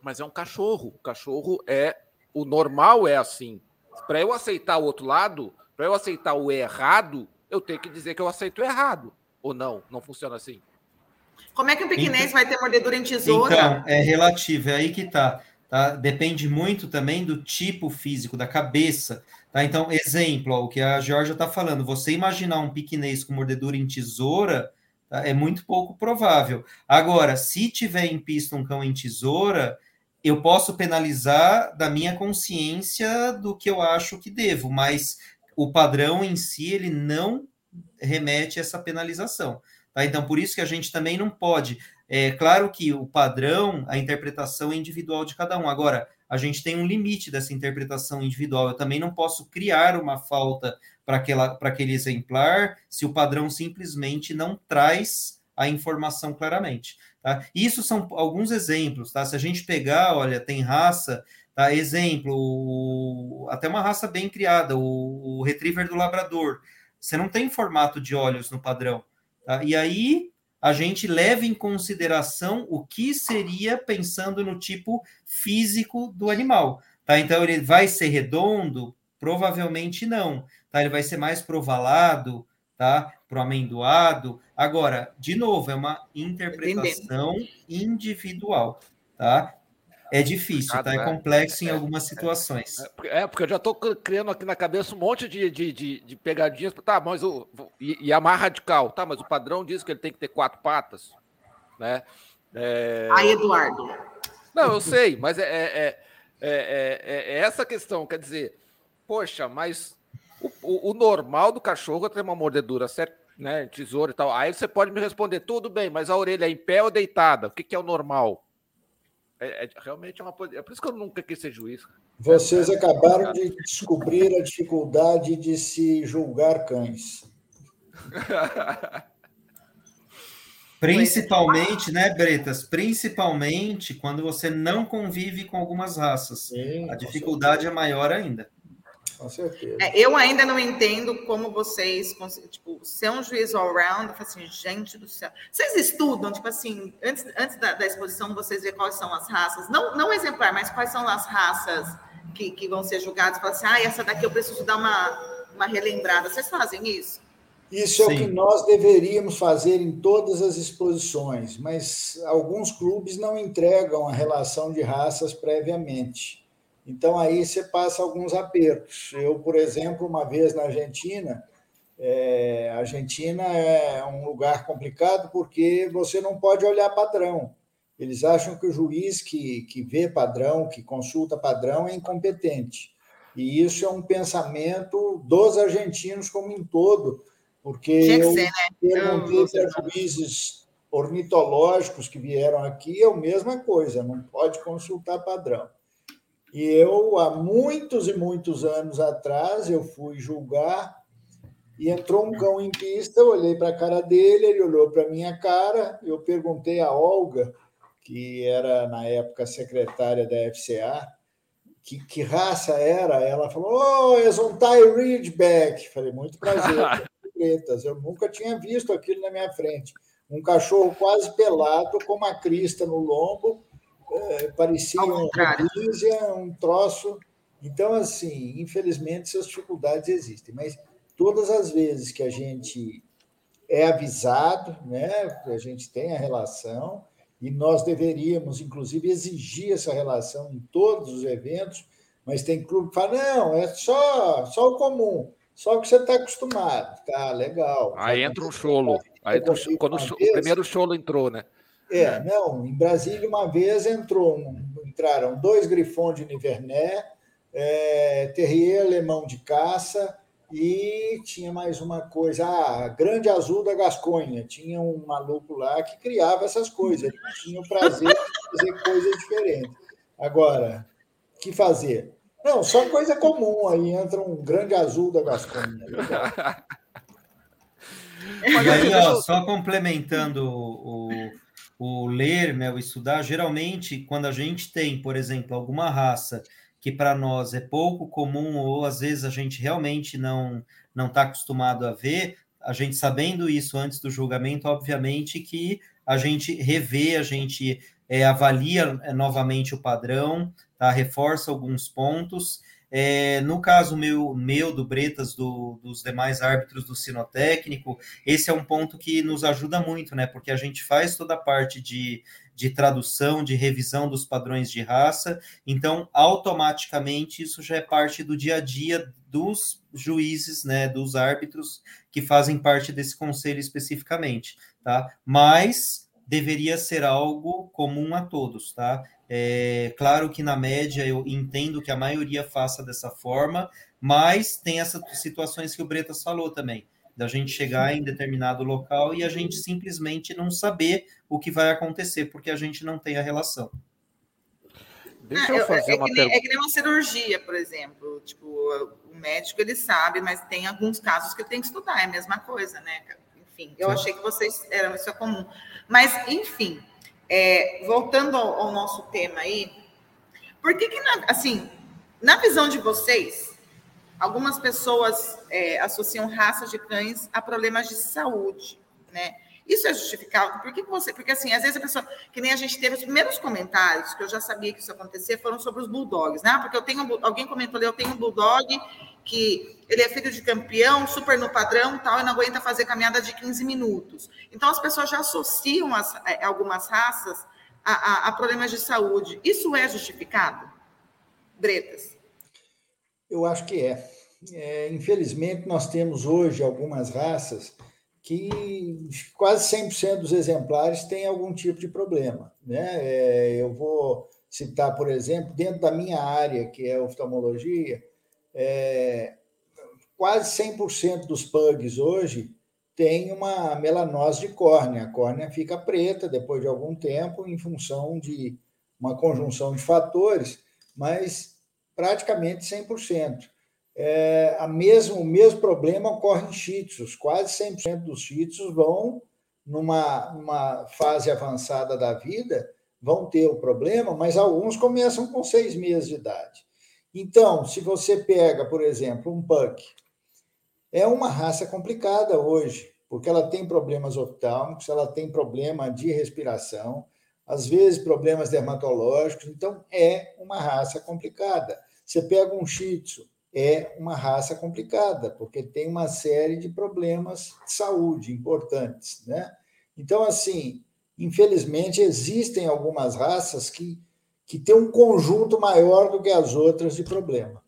Mas é um cachorro. O cachorro é. O normal é assim. Para eu aceitar o outro lado, para eu aceitar o errado, eu tenho que dizer que eu aceito o errado. Ou não? Não funciona assim. Como é que um pequenês então, vai ter mordedura em tesoura? Então, é relativo, é aí que tá. Tá? Depende muito também do tipo físico, da cabeça. Tá? Então, exemplo, ó, o que a Georgia está falando. Você imaginar um piquenês com mordedura em tesoura, Tá? É muito pouco provável. Agora, se tiver em pista um cão em tesoura, eu posso penalizar da minha consciência do que eu acho que devo, mas o padrão em si ele não remete a essa penalização. Tá? Então, por isso que a gente também não pode. É claro que o padrão, a interpretação é individual de cada um. Agora, a gente tem um limite dessa interpretação individual. Eu também não posso criar uma falta para aquele exemplar se o padrão simplesmente não traz a informação claramente. Tá? Isso são alguns exemplos. Tá? Se a gente pegar, olha, tem raça, tá? exemplo, o, até uma raça bem criada, o, o, Retriever do Labrador. Você não tem formato de olhos no padrão. Tá? E aí a gente leva em consideração o que seria pensando no tipo físico do animal. Tá? Então, ele vai ser redondo? Provavelmente não tá? Ele vai ser mais provalado, tá? Pro amendoado. Agora, de novo, é uma interpretação individual, tá? É difícil, tá? É né? complexo em é, algumas situações. É, porque eu já estou criando aqui na cabeça um monte de, de, de, de pegadinhas. Tá, mas o. E, e, a mais radical, tá? Mas o padrão diz que ele tem que ter quatro patas, né? É... Aí, Eduardo. Não, eu sei, mas é, é, é, é, essa questão. Quer dizer, poxa, mas o, o, o, normal do cachorro é ter uma mordedura, certo? Né, tesouro e tal. Aí você pode me responder, tudo bem, mas a orelha é em pé ou deitada? O que, que é o normal? É, é, realmente é uma. É por isso que eu nunca quis ser juiz. Vocês acabaram de descobrir a dificuldade de se julgar cães. Principalmente, né, Bretas? Principalmente quando você não convive com algumas raças. Sim, a dificuldade é maior ainda. Com certeza. É, eu ainda não entendo como vocês, tipo, ser um juiz all-round, assim, gente do céu. Vocês estudam, tipo assim, antes, antes da, da, exposição, vocês vê quais são as raças, não, não exemplar, mas quais são as raças que, que vão ser julgadas, falam assim, ah, essa daqui eu preciso dar uma, uma relembrada. Vocês fazem isso? Isso Sim. é o que nós deveríamos fazer em todas as exposições, mas alguns clubes não entregam a relação de raças previamente. Então aí você passa alguns apertos. Eu, por exemplo, uma vez na Argentina, é, a Argentina é um lugar complicado porque você não pode olhar padrão. Eles acham que o juiz que, que vê padrão, que consulta padrão, é incompetente. E isso é um pensamento dos argentinos como um todo, porque eu ser, né? perguntei para juízes ornitológicos que vieram aqui, é a mesma coisa, não pode consultar padrão. E eu, há muitos e muitos anos atrás, eu fui julgar e entrou um cão em pista, eu olhei para a cara dele, ele olhou para a minha cara, eu perguntei a Olga, que era na época secretária da FCA, que, que raça era. Ela falou, oh, é um Thai Ridgeback. Falei, muito prazer. pretas. Eu nunca tinha visto aquilo na minha frente. Um cachorro quase pelado, com uma crista no lombo, é, parecia um rodízia, um troço. Então, assim, infelizmente, essas dificuldades existem. Mas todas as vezes que a gente é avisado, né, a gente tem a relação, e nós deveríamos, inclusive, exigir essa relação em todos os eventos, mas tem clube que fala, não, é só, só o comum. Só que você está acostumado. Tá, legal. Aí entra um cholo. Aí quando o, o primeiro cholo entrou, né? É, não, em Brasília uma vez entrou, entraram dois grifões de Nivernais, é, terrier alemão de caça e tinha mais uma coisa, ah, grande azul da Gasconha, tinha um maluco lá que criava essas coisas, ele tinha o prazer de fazer coisas diferentes. Agora, o que fazer? Não, só coisa comum. Aí entra um grande azul da Gasconha. e aí, ó, só complementando o, o ler, né, o estudar, geralmente, quando a gente tem, por exemplo, alguma raça que para nós é pouco comum, ou às vezes a gente realmente não não está acostumado a ver, a gente sabendo isso antes do julgamento, obviamente que a gente revê, a gente é, avalia é, novamente o padrão, tá? reforça alguns pontos. É, no caso meu, meu do Bretas, do, dos demais árbitros do sinotécnico, esse é um ponto que nos ajuda muito, né? Porque a gente faz toda a parte de, de tradução, de revisão dos padrões de raça, então automaticamente isso já é parte do dia a dia dos juízes, né? Dos árbitros que fazem parte desse conselho especificamente, tá? Mas deveria ser algo comum a todos, tá? É, claro que na média eu entendo que a maioria faça dessa forma, mas tem essas situações que o Bretas falou também, da gente chegar em determinado local e a gente simplesmente não saber o que vai acontecer, porque a gente não tem a relação. Deixa eu fazer é, uma pergunta. É que nem uma cirurgia, por exemplo. Tipo, o médico ele sabe, mas tem alguns casos que ele tem que estudar, é a mesma coisa, né? Enfim, eu Sim. achei que vocês eram isso é comum. Mas, enfim, é, voltando ao, ao, nosso tema aí, por que, que na, assim, na visão de vocês, algumas pessoas é, associam raças de cães a problemas de saúde, né? Isso é justificável? Por que você. Porque, assim, às vezes a pessoa. Que nem a gente teve os primeiros comentários, que eu já sabia que isso ia acontecer, foram sobre os bulldogs, né? Porque eu tenho. Alguém comentou ali, eu tenho um bulldog que ele é filho de campeão, super no padrão tal, e não aguenta fazer caminhada de 15 minutos. Então, as pessoas já associam as, é, algumas raças a, a, a, problemas de saúde. Isso é justificado? Bretas? Eu acho que é. é. Infelizmente, nós temos hoje algumas raças que quase 100% dos exemplares têm algum tipo de problema. Né? É, eu vou citar, por exemplo, dentro da minha área, que é oftalmologia, é, quase 100% dos pugs hoje tem uma melanose de córnea. A córnea fica preta depois de algum tempo, em função de uma conjunção de fatores, mas praticamente 100%. É, a mesmo, o mesmo problema ocorre em shih. Quase 100% dos shih vão, numa, numa fase avançada da vida, vão ter o problema, mas alguns começam com seis meses de idade. Então, se você pega, por exemplo, um pug, é uma raça complicada hoje, porque ela tem problemas oftálmicos, ela tem problema de respiração, às vezes problemas dermatológicos, então é uma raça complicada. Você pega um Shih Tzu, é uma raça complicada, porque tem uma série de problemas de saúde importantes, né? Então, assim, infelizmente, existem algumas raças que, que têm um conjunto maior do que as outras de problema.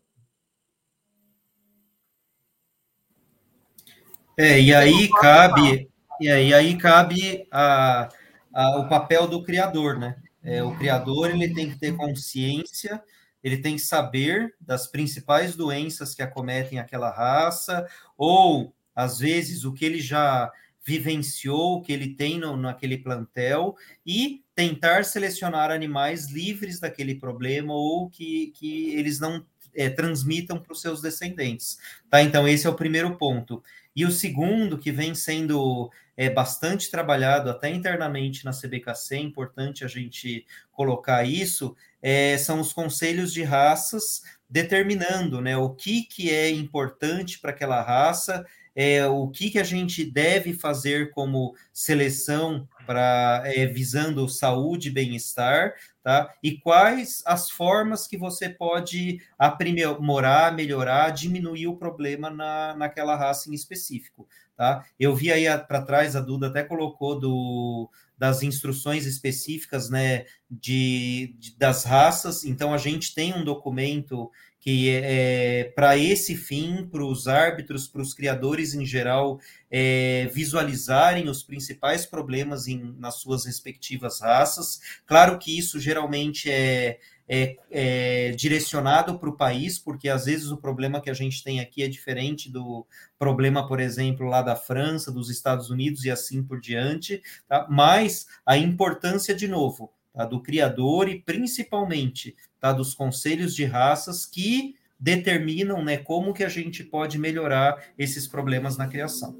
É, e aí cabe, e aí, aí cabe a, a, o papel do criador, né? É, o criador ele tem que ter consciência, ele tem que saber das principais doenças que acometem aquela raça, ou às vezes o que ele já vivenciou, que ele tem no, naquele plantel, e tentar selecionar animais livres daquele problema ou que, que eles não é, transmitam para os seus descendentes. Tá? Então, esse é o primeiro ponto. E o segundo, que vem sendo é, bastante trabalhado até internamente na CBKC, é importante a gente colocar isso, é, são os conselhos de raças determinando né, o que, que é importante para aquela raça, é, o que, que a gente deve fazer como seleção para é, visando saúde e bem-estar, tá? E quais as formas que você pode aprimorar, melhorar, diminuir o problema na, naquela raça em específico, tá? Eu vi aí para trás, a Duda até colocou do, das instruções específicas, né, de, de das raças, então a gente tem um documento que é, para esse fim, para os árbitros, para os criadores em geral, é, visualizarem os principais problemas em, nas suas respectivas raças. Claro que isso geralmente é, é, é direcionado para o país, porque às vezes o problema que a gente tem aqui é diferente do problema, por exemplo, lá da França, dos Estados Unidos e assim por diante, tá? mas a importância, de novo, tá? do criador e principalmente tá? dos conselhos de raças que determinam né, como que a gente pode melhorar esses problemas na criação.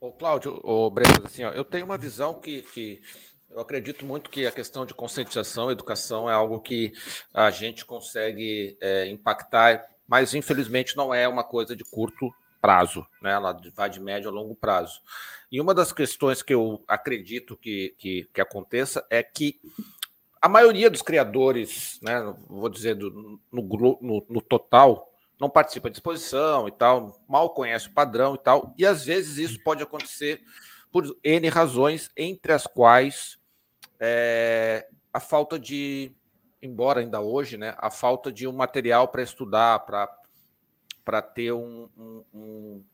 Ô, Cláudio, ô, Breno, assim, ó, eu tenho uma visão que, que eu acredito muito que a questão de conscientização, educação é algo que a gente consegue é, impactar, mas infelizmente não é uma coisa de curto prazo, né? Ela vai de médio a longo prazo. E uma das questões que eu acredito que, que, que aconteça é que a maioria dos criadores, né, vou dizer, do, no, no, no, total, não participa de exposição e tal, mal conhece o padrão e tal, e às vezes isso pode acontecer por N razões, entre as quais é, a falta de, embora ainda hoje, né, a falta de um material para estudar, para ter um, um, um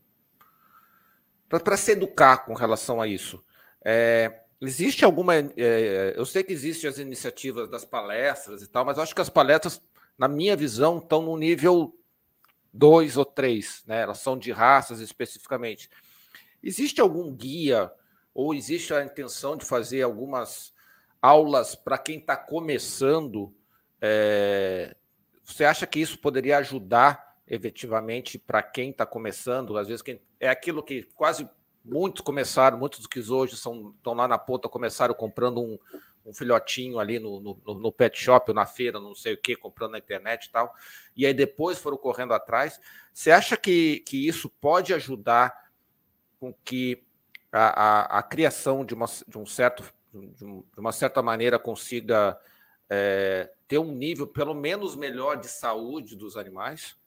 para se educar com relação a isso. É, existe alguma. É, eu sei que existem as iniciativas das palestras e tal, mas acho que as palestras, na minha visão, estão no nível 2 ou 3, né? Elas são de raças especificamente. Existe algum guia ou existe a intenção de fazer algumas aulas para quem está começando? É, você acha que isso poderia ajudar efetivamente para quem está começando? Às vezes quem, é aquilo que quase muitos começaram, muitos que hoje são, estão lá na ponta, começaram comprando um, um filhotinho ali no, no, no, pet shop ou na feira, não sei o que, comprando na internet e tal, e aí depois foram correndo atrás. Você acha que, que isso pode ajudar com que a, a, a criação de, uma, de um certo de, uma certa maneira consiga é, ter um nível pelo menos melhor de saúde dos animais?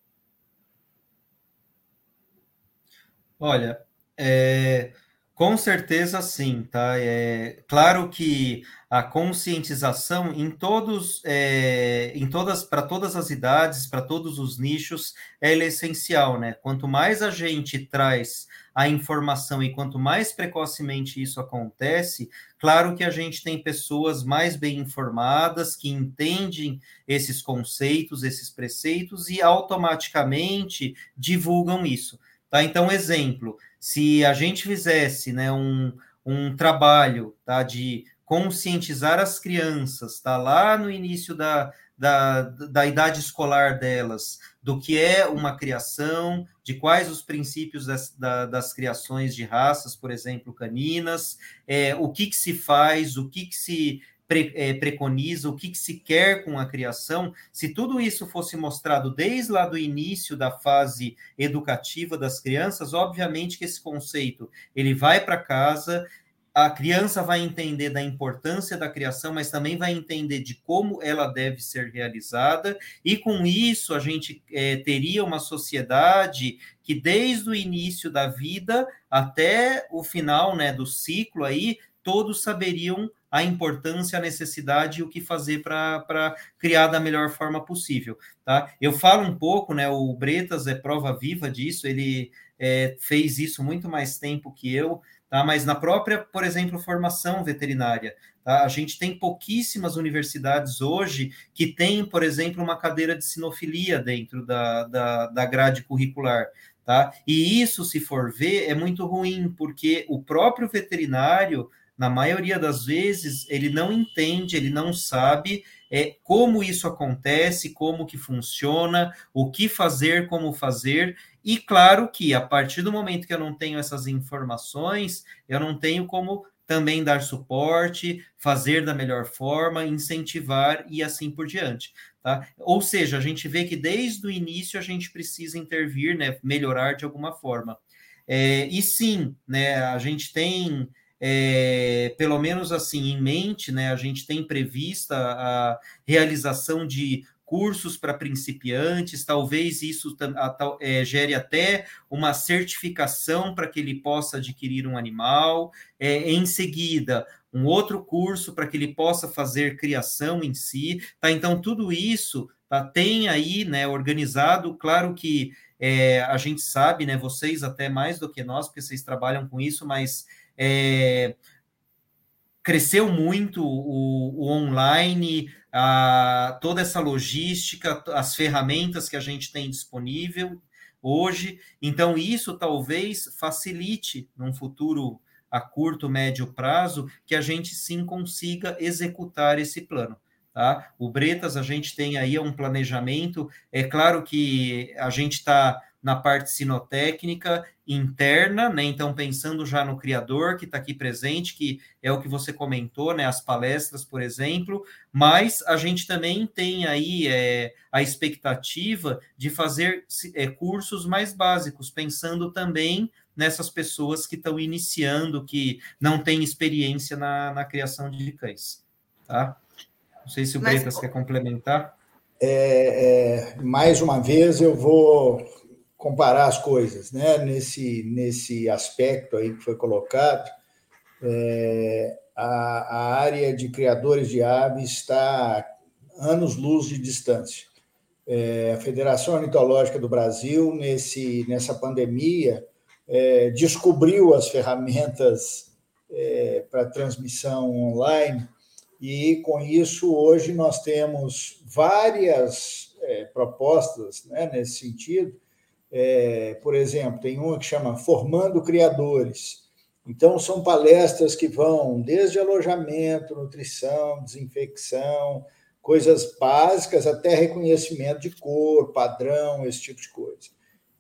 Olha, é, com certeza sim, tá? É claro que a conscientização em todos, é, em todas, para todas as idades, para todos os nichos, é essencial, né? Quanto mais a gente traz a informação e quanto mais precocemente isso acontece, claro que a gente tem pessoas mais bem informadas que entendem esses conceitos, esses preceitos e automaticamente divulgam isso. Tá? Então, exemplo, se a gente fizesse né, um, um trabalho tá, de conscientizar as crianças, tá lá no início da, da, da idade escolar delas, do que é uma criação, de quais os princípios das, da, das criações de raças, por exemplo, caninas, é, o que, que se faz, o que, que se pre, é, preconiza, o que, que, se quer com a criação, se tudo isso fosse mostrado desde lá do início da fase educativa das crianças, obviamente que esse conceito ele vai para casa, a criança vai entender da importância da criação, mas também vai entender de como ela deve ser realizada, e com isso a gente é, teria uma sociedade que desde o início da vida até o final né, do ciclo aí, todos saberiam a importância, a necessidade e o que fazer para criar da melhor forma possível. Tá? Eu falo um pouco, né? O Bretas é prova viva disso, ele é, fez isso muito mais tempo que eu, tá? Mas na própria, por exemplo, formação veterinária, tá? A gente tem pouquíssimas universidades hoje que têm, por exemplo, uma cadeira de sinofilia dentro da, da, da grade curricular. Tá? E isso, se for ver, é muito ruim, porque o próprio veterinário, na maioria das vezes, ele não entende, ele não sabe é, como isso acontece, como que funciona, o que fazer, como fazer, e claro que a partir do momento que eu não tenho essas informações, eu não tenho como também dar suporte, fazer da melhor forma, incentivar e assim por diante. Tá? Ou seja, a gente vê que desde o início a gente precisa intervir, né, melhorar de alguma forma. É, e sim, né, a gente tem, é, pelo menos assim, em mente, né, a gente tem prevista a realização de cursos para principiantes, talvez isso é, gere até uma certificação para que ele possa adquirir um animal. É, em seguida, um outro curso para que ele possa fazer criação em si. Tá? Então, tudo isso tá, tem aí né, organizado, claro que é, a gente sabe, né, vocês até mais do que nós, porque vocês trabalham com isso, mas é, cresceu muito o, o online, a, toda essa logística, as ferramentas que a gente tem disponível hoje. Então, isso talvez facilite num futuro a curto, médio prazo, que a gente sim consiga executar esse plano. Tá? O Bretas, a gente tem aí um planejamento, é claro que a gente está na parte sinotécnica interna, né? Então, pensando já no criador que está aqui presente, que é o que você comentou, né? As palestras, por exemplo, mas a gente também tem aí é, a expectativa de fazer é, cursos mais básicos, pensando também nessas pessoas que estão iniciando, que não têm experiência na, na criação de cães, tá? Não sei se o mas, Bretas quer complementar. É, é, mais uma vez, eu vou comparar as coisas, né? Nesse nesse aspecto aí que foi colocado, é, a, a área de criadores de aves está anos luz de distância. É, a Federação Ornitológica do Brasil nesse nessa pandemia é, descobriu as ferramentas é, para transmissão online e com isso hoje nós temos várias é, propostas né, nesse sentido é, por exemplo, tem uma que chama Formando Criadores. Então, são palestras que vão desde alojamento, nutrição, desinfecção, coisas básicas, até reconhecimento de cor, padrão, esse tipo de coisa.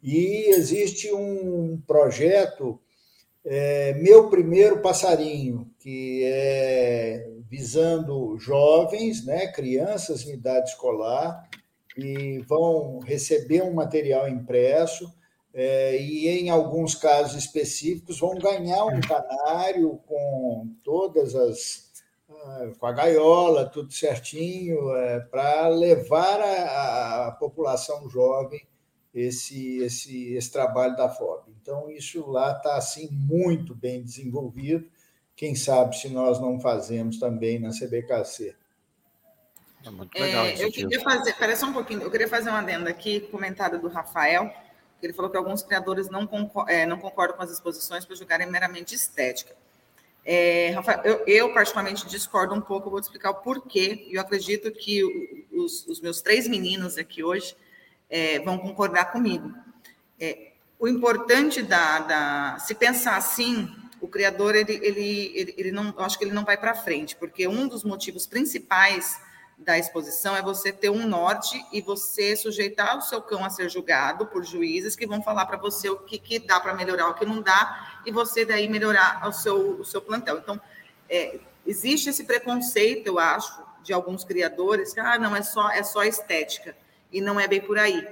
E existe um projeto, é, Meu Primeiro Passarinho, que é visando jovens, né, crianças em idade escolar, e vão receber um material impresso é, e, em alguns casos específicos, vão ganhar um canário com todas as. Ah, com a gaiola, tudo certinho, é, para levar a, a, população jovem esse, esse, esse trabalho da FOB. Então, isso lá está assim, muito bem desenvolvido. Quem sabe se nós não fazemos também na CBKC. É muito legal é, eu queria fazer, parece só um pouquinho, eu queria fazer um adendo aqui, comentário do Rafael, que ele falou que alguns criadores não, concordam, é, não concordam com as exposições por julgarem meramente estética. É, Rafael, eu, eu, particularmente discordo um pouco, vou te explicar o porquê, e eu acredito que os, os, meus três meninos aqui hoje é, vão concordar comigo. É, o importante da, da, se pensar assim, o criador ele, ele, ele, ele não, eu acho que ele não vai para frente, porque um dos motivos principais da exposição é você ter um norte e você sujeitar o seu cão a ser julgado por juízes que vão falar para você o que, que dá para melhorar, o que não dá, e você daí melhorar o seu, o seu plantão. Então, é, existe esse preconceito, eu acho, de alguns criadores, que ah, não, é só, é só estética, e não é bem por aí.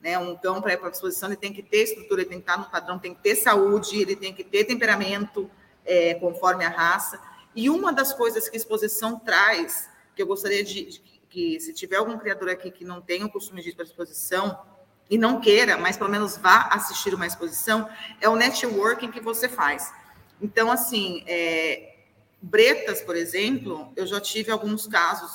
Né? Um cão para ir para a exposição, ele tem que ter estrutura, ele tem que estar no padrão, tem que ter saúde, ele tem que ter temperamento é, conforme a raça. E uma das coisas que a exposição traz, que eu gostaria de, de que se tiver algum criador aqui que não tenha o costume de ir para a exposição e não queira, mas pelo menos vá assistir uma exposição, é o networking que você faz. Então, assim, é, Bretas, por exemplo, eu já tive alguns casos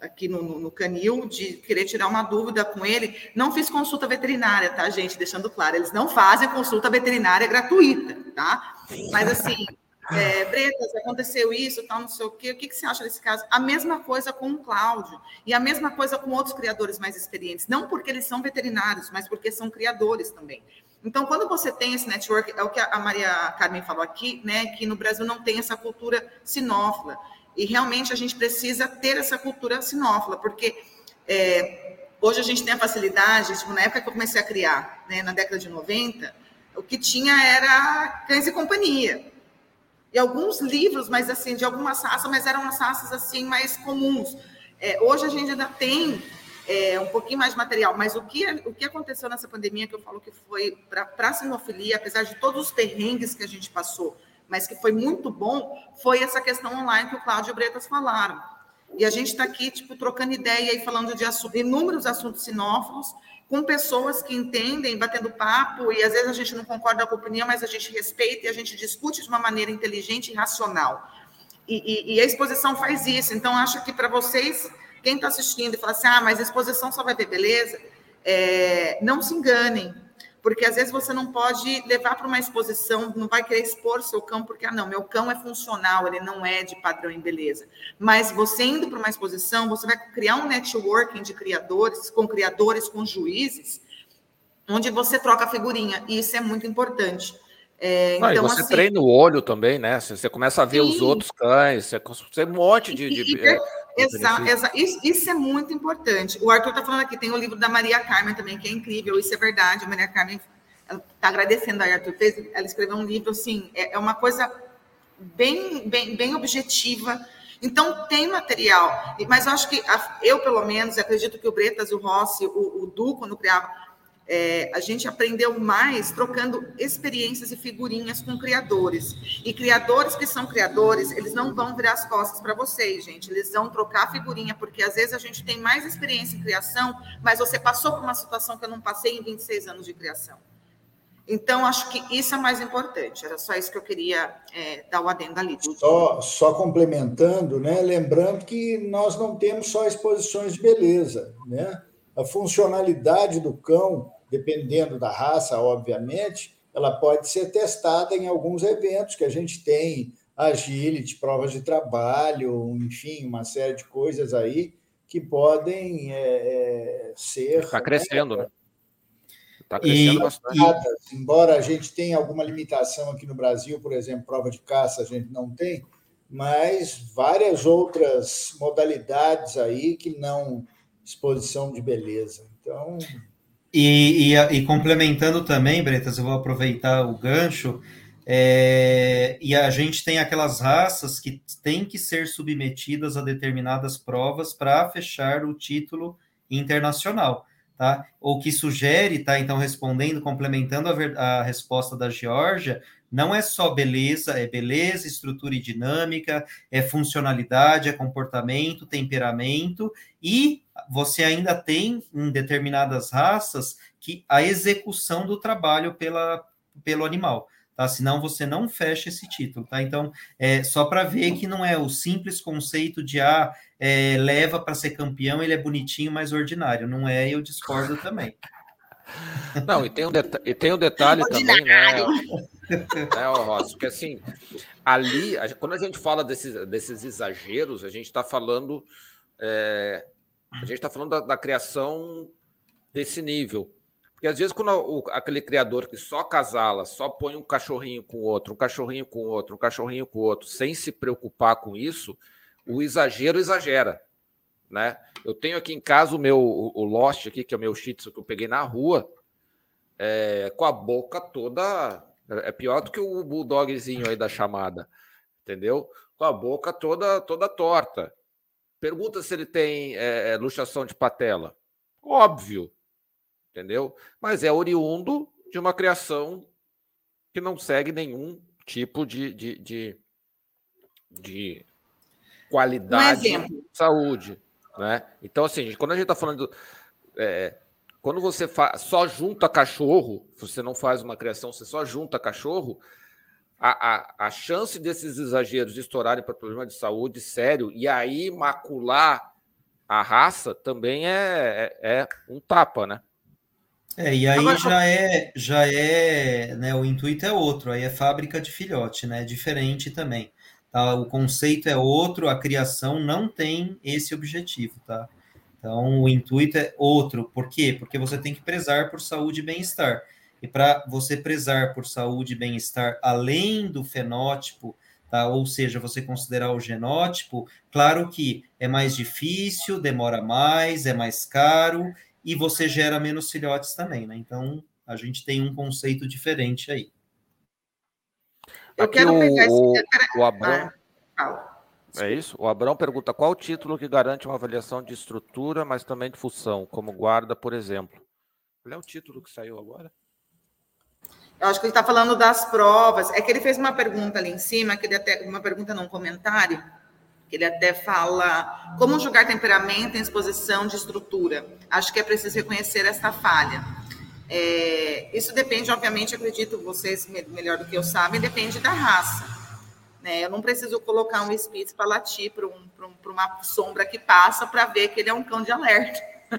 aqui no, no, no, canil de querer tirar uma dúvida com ele. Não fiz consulta veterinária, tá, gente? Deixando claro, eles não fazem consulta veterinária gratuita, tá? Mas assim, é, Bretas, aconteceu isso, tal, não sei o quê. O que, que você acha desse caso? A mesma coisa com o Cláudio e a mesma coisa com outros criadores mais experientes. Não porque eles são veterinários, mas porque são criadores também. Então, quando você tem esse network, é o que a Maria Carmen falou aqui, né, que no Brasil não tem essa cultura sinófila. E realmente a gente precisa ter essa cultura sinófila, porque é, hoje a gente tem a facilidade, tipo, na época que eu comecei a criar, né, na década de 90, o que tinha era cães e companhia. E alguns livros, mas assim, de algumas raças, mas eram umas raças assim mais comuns. É, hoje a gente ainda tem é, um pouquinho mais de material. Mas o que, o que aconteceu nessa pandemia, que eu falo que foi para a sinofilia, apesar de todos os perrengues que a gente passou, mas que foi muito bom, foi essa questão online que o Cláudio e o Bretas falaram. E a gente está aqui, tipo, trocando ideia e falando de inúmeros assuntos sinófilos, com pessoas que entendem, batendo papo, e às vezes a gente não concorda com a opinião, mas a gente respeita e a gente discute de uma maneira inteligente e racional. E, e, e a exposição faz isso. Então, acho que para vocês quem está assistindo e fala assim, ah, mas a exposição só vai ver beleza, é, não se enganem, porque às vezes você não pode levar para uma exposição, não vai querer expor seu cão, porque, ah, não, meu cão é funcional, ele não é de padrão em beleza. Mas você indo para uma exposição, você vai criar um networking de criadores, com criadores, com juízes, onde você troca figurinha, e isso é muito importante. É, ah, então, você assim, treina o olho também, né? Você começa a ver sim. os outros cães, você, você um monte de. de, de é, Exato, exa isso, isso, é muito importante. O Arthur está falando aqui, tem o livro da Maria Carmen também, que é incrível, isso é verdade. A Maria Carmen está agradecendo a Arthur, fez, ela escreveu um livro, assim, é, é uma coisa bem, bem, bem objetiva. Então, tem material, mas eu acho que, eu pelo menos, acredito que o Bretas, o Rossi, o, o Du, quando criava, é, a gente aprendeu mais trocando experiências e figurinhas com criadores. E criadores que são criadores, eles não vão virar as costas para vocês, gente. Eles vão trocar figurinha, porque às vezes a gente tem mais experiência em criação, mas você passou por uma situação que eu não passei em 26 anos de criação. Então, acho que isso é mais importante. Era só isso que eu queria é, dar o adendo ali. Só, só complementando, né? lembrando que nós não temos só exposições de beleza. Né? A funcionalidade do cão dependendo da raça, obviamente, ela pode ser testada em alguns eventos que a gente tem, agility, provas de trabalho, enfim, uma série de coisas aí que podem é, é ser. Está crescendo, né? Está crescendo e, bastante. E... Embora a gente tenha alguma limitação aqui no Brasil, por exemplo, prova de caça a gente não tem, mas várias outras modalidades aí que não exposição de beleza. Então. E, e, e, complementando também, Bretas, eu vou aproveitar o gancho, é, e a gente tem aquelas raças que têm que ser submetidas a determinadas provas para fechar o título internacional, tá? O que sugere, tá? Então, respondendo, complementando a, a resposta da Geórgia, não é só beleza, é beleza, estrutura e dinâmica, é funcionalidade, é comportamento, temperamento, e você ainda tem em determinadas raças que a execução do trabalho pela, pelo animal. Tá? Senão você não fecha esse título, tá? Então, é só para ver que não é o simples conceito de ah, é, leva para ser campeão, ele é bonitinho, mas ordinário. Não é, eu discordo também. Não, e tem um, e tem um detalhe também, né? né, Ross, porque assim, ali, quando a gente fala desses, desses exageros, a gente está falando. É, a gente está falando da, da, criação desse nível. Porque às vezes, quando o, aquele criador que só casala, só põe um cachorrinho com outro, um cachorrinho com outro, um cachorrinho com outro, sem se preocupar com isso, o exagero exagera. Né? Eu tenho aqui em casa o meu o Lost aqui, que é o meu Shih Tzu que eu peguei na rua, é, com a boca toda é pior do que o bulldogzinho aí da chamada. entendeu? Com a boca toda toda torta. Pergunta se ele tem é, luxação de patela. Óbvio, entendeu? Mas é oriundo de uma criação que não segue nenhum tipo de, de, de, de qualidade um de saúde. Né? Então, assim, quando a gente está falando. É, quando você só junta cachorro, você não faz uma criação, você só junta cachorro, a, a, a chance desses exageros de estourarem para problema de saúde sério e aí macular a raça também é, é, é um tapa, né? É, e aí já é, já é, né, o intuito é outro, aí é fábrica de filhote, né, diferente também, tá? O conceito é outro, a criação não tem esse objetivo, tá? Então, o intuito é outro, por quê? Porque você tem que prezar por saúde e bem-estar, e para você prezar por saúde e bem-estar, além do fenótipo, tá? ou seja, você considerar o genótipo, claro que é mais difícil, demora mais, é mais caro, e você gera menos filhotes também, né? Então, a gente tem um conceito diferente aí. Eu Aqui quero o, pegar esse... o Abrão. Ah, é isso? O Abrão pergunta qual o título que garante uma avaliação de estrutura, mas também de função, como guarda, por exemplo. Qual é o título que saiu agora? Eu acho que ele está falando das provas. É que ele fez uma pergunta ali em cima, que ele até uma pergunta num comentário, que ele até fala como julgar temperamento em exposição de estrutura. Acho que é preciso reconhecer esta falha. É, isso depende, obviamente, acredito vocês melhor do que eu sabem, depende da raça. Né? Eu não preciso colocar um Spitz para latir para um, um, uma sombra que passa para ver que ele é um cão de alerta.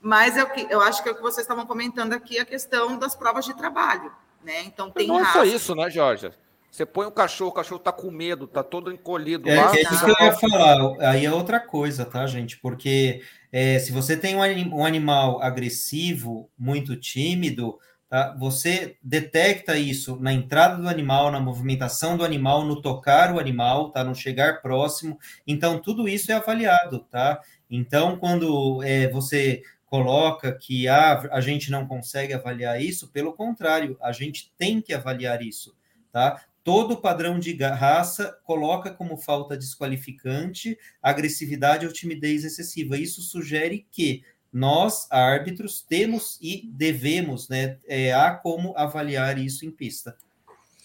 Mas eu, eu acho que é o que vocês estavam comentando aqui, a questão das provas de trabalho. Né? Então tem Não é só isso, né, Jorge? Você põe o cachorro, o cachorro tá com medo, tá todo encolhido é, lá. É isso que eu ia falar. Aí é outra coisa, tá, gente? Porque é, se você tem um, um, animal agressivo, muito tímido, tá? você detecta isso na entrada do animal, na movimentação do animal, no tocar o animal, tá? No chegar próximo. Então, tudo isso é avaliado, tá? Então, quando é, você coloca que ah, a gente não consegue avaliar isso, pelo contrário, a gente tem que avaliar isso, tá? todo padrão de raça coloca como falta desqualificante agressividade ou timidez excessiva. Isso sugere que nós, árbitros, temos e devemos, né, é, há como avaliar isso em pista.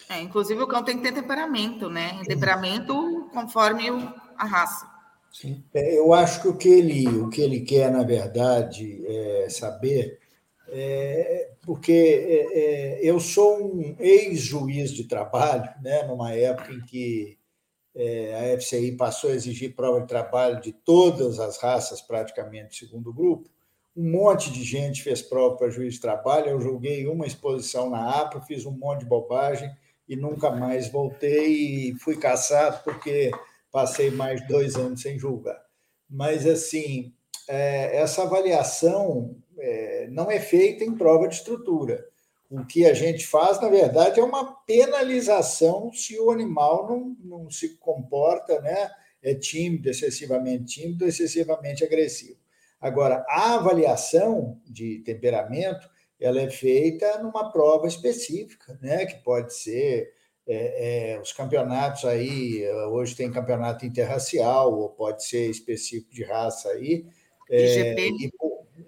É, inclusive o cão tem que ter temperamento, né? Temperamento conforme o, a raça. Sim. É, eu acho que o que ele, o que ele quer, na verdade, é saber é, porque é, é, eu sou um ex-juiz de trabalho, né, numa época em que é, a FCI passou a exigir prova de trabalho de todas as raças, praticamente, segundo grupo. Um monte de gente fez prova para juiz de trabalho. Eu julguei uma exposição na APA, fiz um monte de bobagem e nunca mais voltei e fui caçado porque passei mais dois anos sem julgar. Mas, assim, é, essa avaliação é, não é feita em prova de estrutura. O que a gente faz, na verdade, é uma penalização se o animal não, não se comporta, né? é tímido, excessivamente tímido, excessivamente agressivo. Agora, a avaliação de temperamento ela é feita numa prova específica, né? que pode ser é, é, os campeonatos aí, hoje tem campeonato interracial, ou pode ser específico de raça aí, é, e,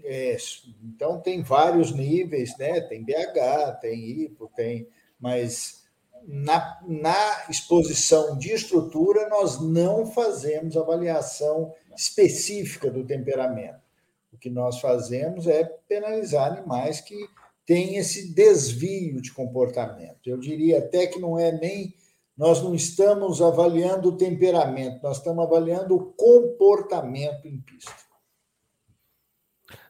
é, então tem vários níveis, né? Tem BH, tem IPO, tem, mas na, na exposição de estrutura nós não fazemos avaliação específica do temperamento. O que nós fazemos é penalizar animais que têm esse desvio de comportamento. Eu diria até que não é nem nós não estamos avaliando o temperamento, nós estamos avaliando o comportamento em pista.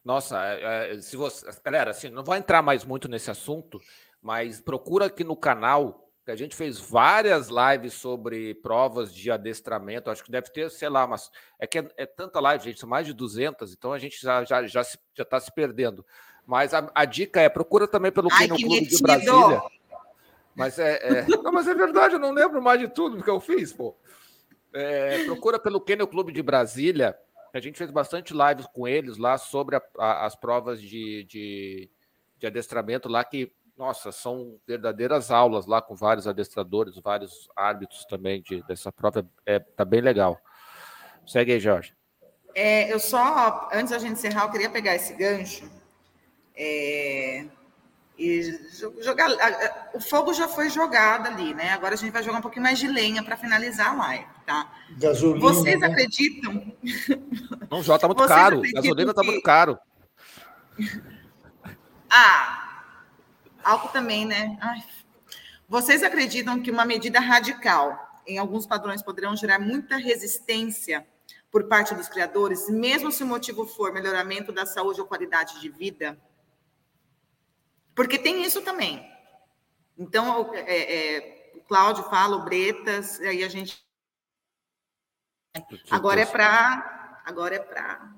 Nossa, é, é, se você. Galera, assim, não vou entrar mais muito nesse assunto, mas procura aqui no canal, que a gente fez várias lives sobre provas de adestramento. Acho que deve ter, sei lá, mas é que é, é tanta live, gente, são mais de 200, então a gente já já já está se, já se perdendo. Mas a, a, dica é procura também pelo Ai, Clube metido. de Brasília. Mas é, é, Não, mas é verdade, eu não lembro mais de tudo que eu fiz, pô. É, procura pelo Kennel Clube de Brasília. A gente fez bastante lives com eles lá sobre a, a, as provas de, de, de, adestramento lá que nossa, são verdadeiras aulas lá com vários adestradores, vários árbitros também de, dessa prova. É, tá bem legal. Segue aí, Jorge. É, eu só, antes da gente encerrar, eu queria pegar esse gancho é, e jogar. O fogo já foi jogado ali, né? Agora a gente vai jogar um pouquinho mais de lenha para finalizar a live, tá? Gasolina, Vocês né? acreditam? Não, já tá muito Vocês caro. Gasolina tá muito caro. Ah, álcool também, né? Ai. Vocês acreditam que uma medida radical em alguns padrões poderão gerar muita resistência por parte dos criadores, mesmo se o motivo for melhoramento da saúde ou qualidade de vida? Porque tem isso também. Então, é, é, o Cláudio fala, o Bretas, aí a gente. Agora é para. Agora é para.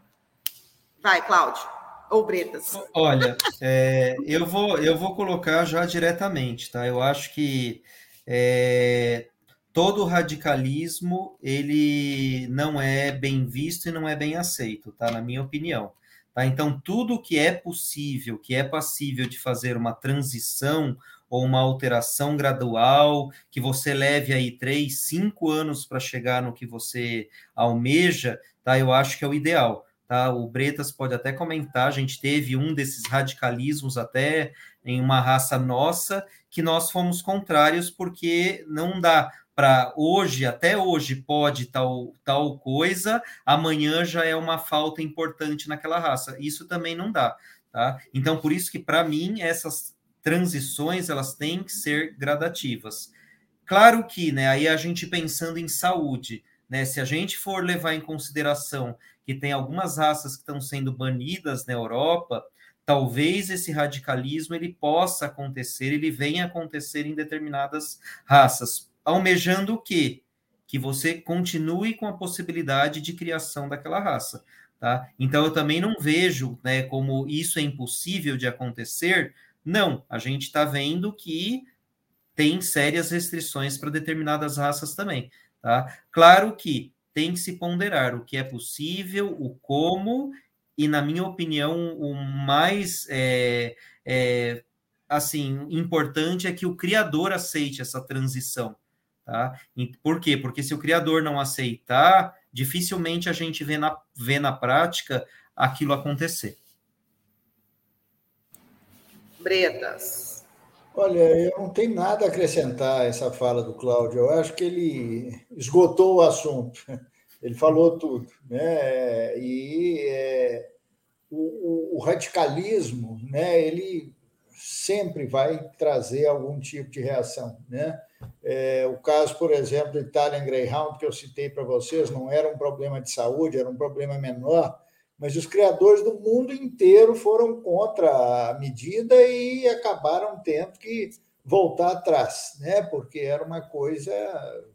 Vai, Cláudio. Ou Bretas. Olha, é, eu, vou, eu vou colocar já diretamente, tá? Eu acho que é, todo radicalismo ele não é bem visto e não é bem aceito, tá? Na minha opinião. Tá? Então, tudo que é possível, que é passível de fazer uma transição ou uma alteração gradual, que você leve aí três, cinco anos para chegar no que você almeja, tá? Eu acho que é o ideal. Tá? O Bretas pode até comentar, a gente teve um desses radicalismos até em uma raça nossa, que nós fomos contrários porque não dá para hoje, até hoje pode tal, tal coisa, amanhã já é uma falta importante naquela raça. Isso também não dá, tá? Então, por isso que para mim essas transições elas têm que ser gradativas. Claro que, né, aí a gente pensando em saúde, né, se a gente for levar em consideração que tem algumas raças que estão sendo banidas na Europa, talvez esse radicalismo ele possa acontecer, ele venha acontecer em determinadas raças almejando o quê? Que você continue com a possibilidade de criação daquela raça. Tá? Então, eu também não vejo né, como isso é impossível de acontecer. Não, a gente está vendo que tem sérias restrições para determinadas raças também. Tá? Claro que tem que se ponderar o que é possível, o como, e, na minha opinião, o mais é, é, assim importante é que o criador aceite essa transição. Tá? Por quê? Porque se o criador não aceitar, dificilmente a gente vê na, vê na prática aquilo acontecer. Bretas. Olha, eu não tenho nada a acrescentar a essa fala do Cláudio. Eu acho que ele esgotou o assunto. Ele falou tudo. Né? E é, o, o, radicalismo, né, ele sempre vai trazer algum tipo de reação. Né? É, o caso, por exemplo, do Italian Greyhound, que eu citei para vocês, não era um problema de saúde, era um problema menor, mas os criadores do mundo inteiro foram contra a medida e acabaram tendo que voltar atrás, né? porque era uma coisa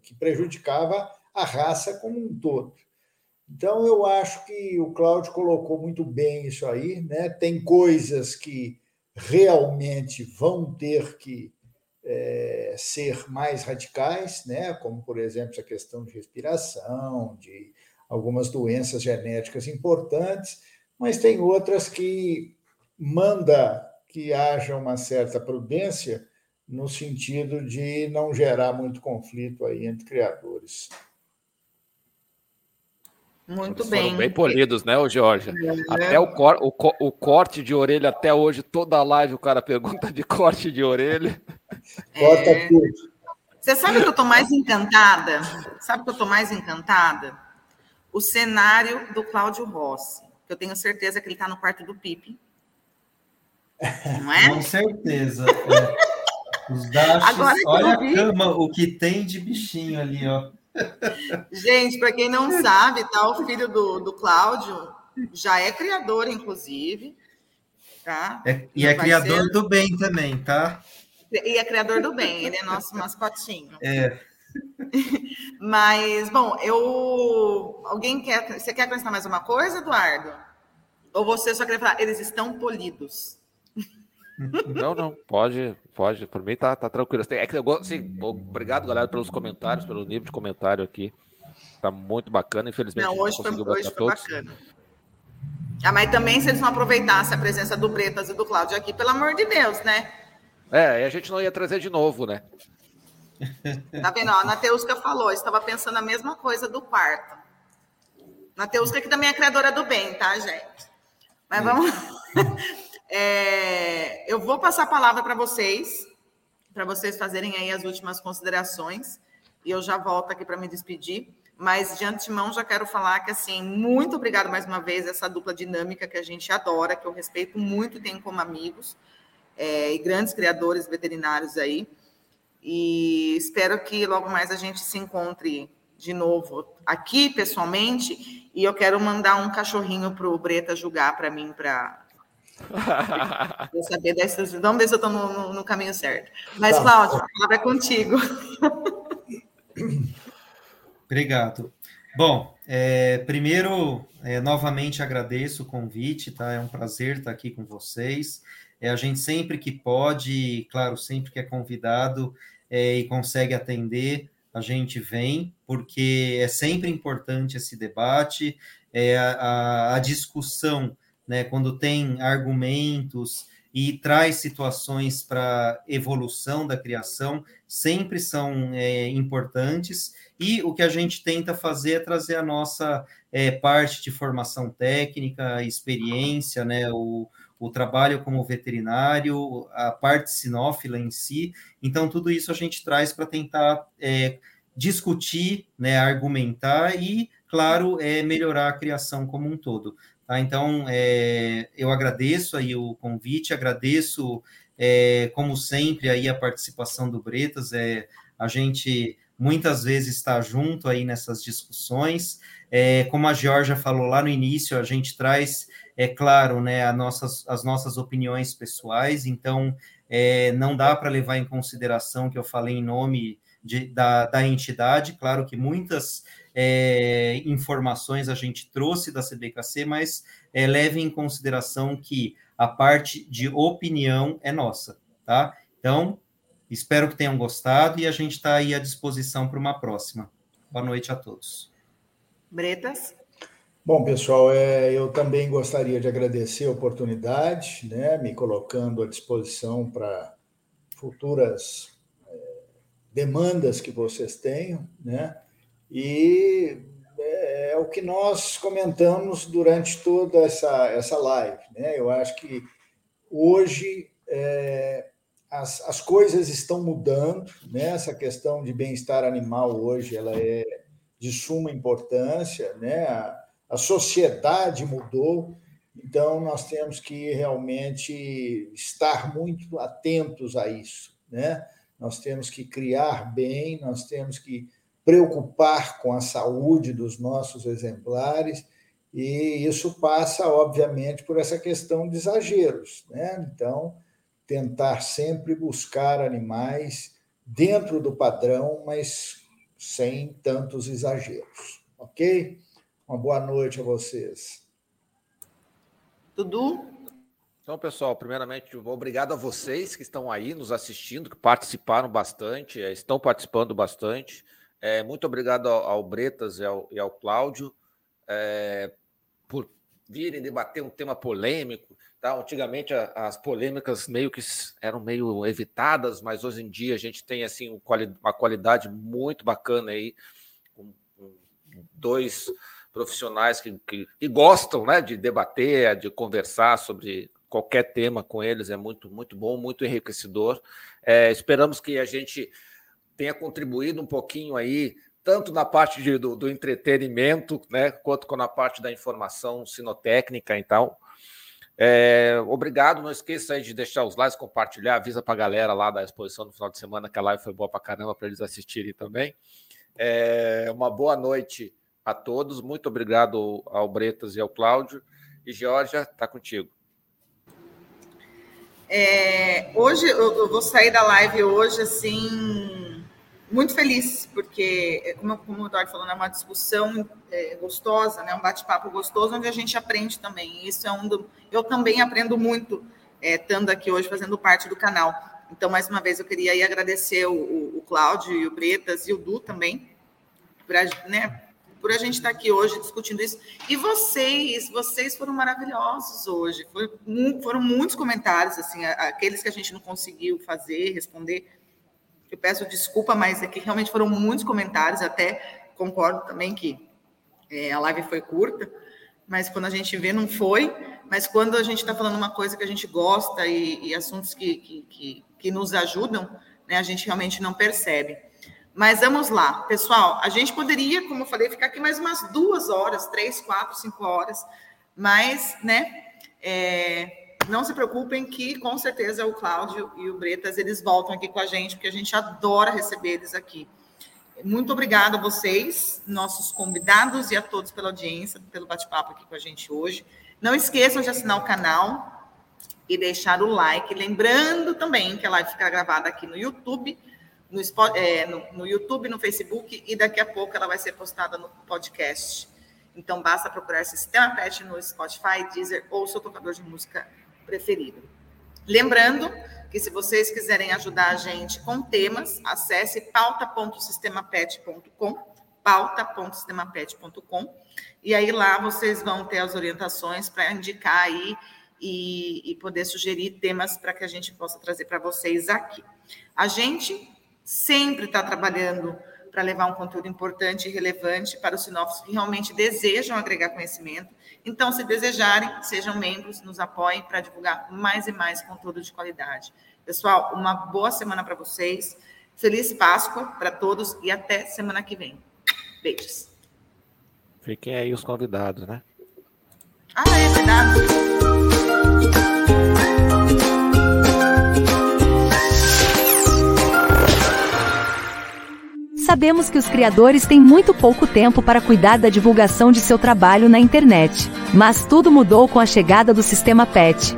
que prejudicava a raça como um todo. Então, eu acho que o Cláudio colocou muito bem isso aí. Né? Tem coisas que realmente vão ter que é, ser mais radicais, né? como, por exemplo, a questão de respiração, de algumas doenças genéticas importantes, mas tem outras que manda que haja uma certa prudência no sentido de não gerar muito conflito aí entre criadores. Muito Eles bem. Foram bem polidos, né, o Jorge? É. Até o, cor, o, o, corte de orelha, até hoje, toda live o cara pergunta de corte de orelha. Corta é... tudo. Você sabe que eu estou mais encantada? Sabe que eu estou mais encantada? O cenário do Cláudio Rossi. Que eu tenho certeza que ele está no quarto do Pipe. Não é? Com certeza. É. Os dachos, olha a cama, o que tem de bichinho ali, ó. Gente, para quem não sabe, tá? O filho do, do Cláudio já é criador, inclusive. Tá? É, e é criador ser... do bem também, tá? E é criador do bem, ele é nosso mascotinho. É. Mas, bom, eu. Alguém quer. Você quer acrescentar mais uma coisa, Eduardo? Ou você só quer falar, eles estão polidos? Não, não, pode, pode. Por mim tá, tá tranquilo. É que eu, assim, obrigado, galera, pelos comentários, pelo nível de comentário aqui. Tá muito bacana, infelizmente. Não, hoje foi, hoje foi bacana. Ah, mas também se eles não aproveitassem a presença do Bretas e do Cláudio aqui, pelo amor de Deus, né? É, a gente não ia trazer de novo, né? Tá vendo? a Nateuska falou, estava pensando a mesma coisa do quarto. Nateuska, que também é criadora do bem, tá, gente? Mas vamos. É, eu vou passar a palavra para vocês, para vocês fazerem aí as últimas considerações, e eu já volto aqui para me despedir. Mas de antemão já quero falar que assim, muito obrigado mais uma vez essa dupla dinâmica que a gente adora, que eu respeito muito e tenho como amigos, é, e grandes criadores veterinários aí. E espero que logo mais a gente se encontre de novo aqui pessoalmente. E eu quero mandar um cachorrinho para o Breta julgar para mim, para eu saber dessas. Vamos ver se eu estou no, no, no, caminho certo. Mas, tá. Cláudio, a palavra é contigo. Obrigado. Bom, é, primeiro, é, novamente agradeço o convite, tá? É um prazer estar aqui com vocês. É, a gente sempre que pode, claro, sempre que é convidado é, e consegue atender, a gente vem, porque é sempre importante esse debate, é, a, a discussão, né, quando tem argumentos e traz situações para evolução da criação, sempre são é, importantes, e o que a gente tenta fazer é trazer a nossa é, parte de formação técnica, experiência, né, o, o trabalho como veterinário, a parte sinófila em si. Então, tudo isso a gente traz para tentar é, discutir, né, argumentar e, claro, é, melhorar a criação como um todo. Tá? Então, é, eu agradeço aí o convite, agradeço, é, como sempre, aí a participação do Bretas. É, a gente muitas vezes está junto aí nessas discussões. É, como a Georgia falou lá no início, a gente traz é claro, né, a nossas, as nossas opiniões pessoais, então é, não dá para levar em consideração que eu falei em nome de, da, da entidade, claro que muitas é, informações a gente trouxe da CBKC, mas é, leve em consideração que a parte de opinião é nossa, tá? Então, espero que tenham gostado e a gente está aí à disposição para uma próxima. Boa noite a todos. Bretas? Bom, pessoal, é, eu também gostaria de agradecer a oportunidade, né, me colocando à disposição para futuras é, demandas que vocês tenham, né, e é, é, o que nós comentamos durante toda essa, essa live, né, eu acho que hoje é, as, as coisas estão mudando, né, essa questão de bem-estar animal hoje ela é de suma importância, né, a, a sociedade mudou, então nós temos que realmente estar muito atentos a isso, né? Nós temos que criar bem, nós temos que preocupar com a saúde dos nossos exemplares, e isso passa, obviamente, por essa questão de exageros, né? Então, tentar sempre buscar animais dentro do padrão, mas sem tantos exageros, ok? Uma boa noite a vocês. Dudu? Então, pessoal, primeiramente, obrigado a vocês que estão aí nos assistindo, que participaram bastante, eh, estão participando bastante. É, muito obrigado ao, ao Bretas e ao, e ao Cláudio é, por virem debater um tema polêmico. Tá? Antigamente as polêmicas meio que eram meio evitadas, mas hoje em dia a gente tem assim uma qualidade muito bacana aí, com dois profissionais que, que, que, gostam né, de debater, de conversar sobre qualquer tema com eles, é muito, muito bom, muito enriquecedor. É, esperamos que a gente tenha contribuído um pouquinho aí, tanto na parte de, do, do, entretenimento, né, quanto na parte da informação sinotécnica e tal. É, obrigado, não esqueça aí de deixar os likes, compartilhar, avisa para a galera lá da exposição no final de semana que a live foi boa para caramba para eles assistirem também. É, uma boa noite a todos. Muito obrigado ao Bretas e ao Cláudio. E Georgia, está contigo. É, hoje eu, vou sair da live hoje assim muito feliz porque como, como o Eduardo falou, é uma discussão é, gostosa, né, um bate-papo gostoso onde a gente aprende também. Isso é um do, eu também aprendo muito é, estando aqui hoje fazendo parte do canal. Então mais uma vez eu queria aí agradecer o, o, o Cláudio e o Bretas e o Du também, pra, né, por a gente estar aqui hoje discutindo isso. E vocês, vocês foram maravilhosos hoje. Foi, foram muitos comentários, assim, aqueles que a gente não conseguiu fazer, responder. Eu peço desculpa, mas é realmente foram muitos comentários. Até concordo também que é, a live foi curta, mas quando a gente vê, não foi. Mas quando a gente está falando uma coisa que a gente gosta e, e assuntos que, que, que, que nos ajudam, né, a gente realmente não percebe. Mas vamos lá, pessoal. A gente poderia, como eu falei, ficar aqui mais umas duas horas, três, quatro, cinco horas, mas, né? É, não se preocupem que com certeza o Cláudio e o Bretas eles voltam aqui com a gente, porque a gente adora receber eles aqui. Muito obrigada a vocês, nossos convidados e a todos pela audiência, pelo bate-papo aqui com a gente hoje. Não esqueçam de assinar o canal e deixar o like. Lembrando também que a live fica gravada aqui no YouTube no, é, no, no, YouTube, no Facebook e daqui a pouco ela vai ser postada no podcast. Então basta procurar Sistema Pet no Spotify, Deezer ou seu tocador de música preferido. Lembrando que se vocês quiserem ajudar a gente com temas, acesse pauta.sistemapet.com, pauta.sistemapet.com, e aí lá vocês vão ter as orientações para indicar aí e, e poder sugerir temas para que a gente possa trazer para vocês aqui. A gente sempre está trabalhando para levar um conteúdo importante e relevante para os sinófilos que realmente desejam agregar conhecimento. Então, se desejarem, sejam membros, nos apoiem para divulgar mais e mais conteúdo de qualidade. Pessoal, uma boa semana para vocês. Feliz Páscoa para todos e até semana que vem. Beijos. Fiquem aí os convidados, né? Ah, é verdade. Sabemos que os criadores têm muito pouco tempo para cuidar da divulgação de seu trabalho na internet. Mas tudo mudou com a chegada do sistema PET,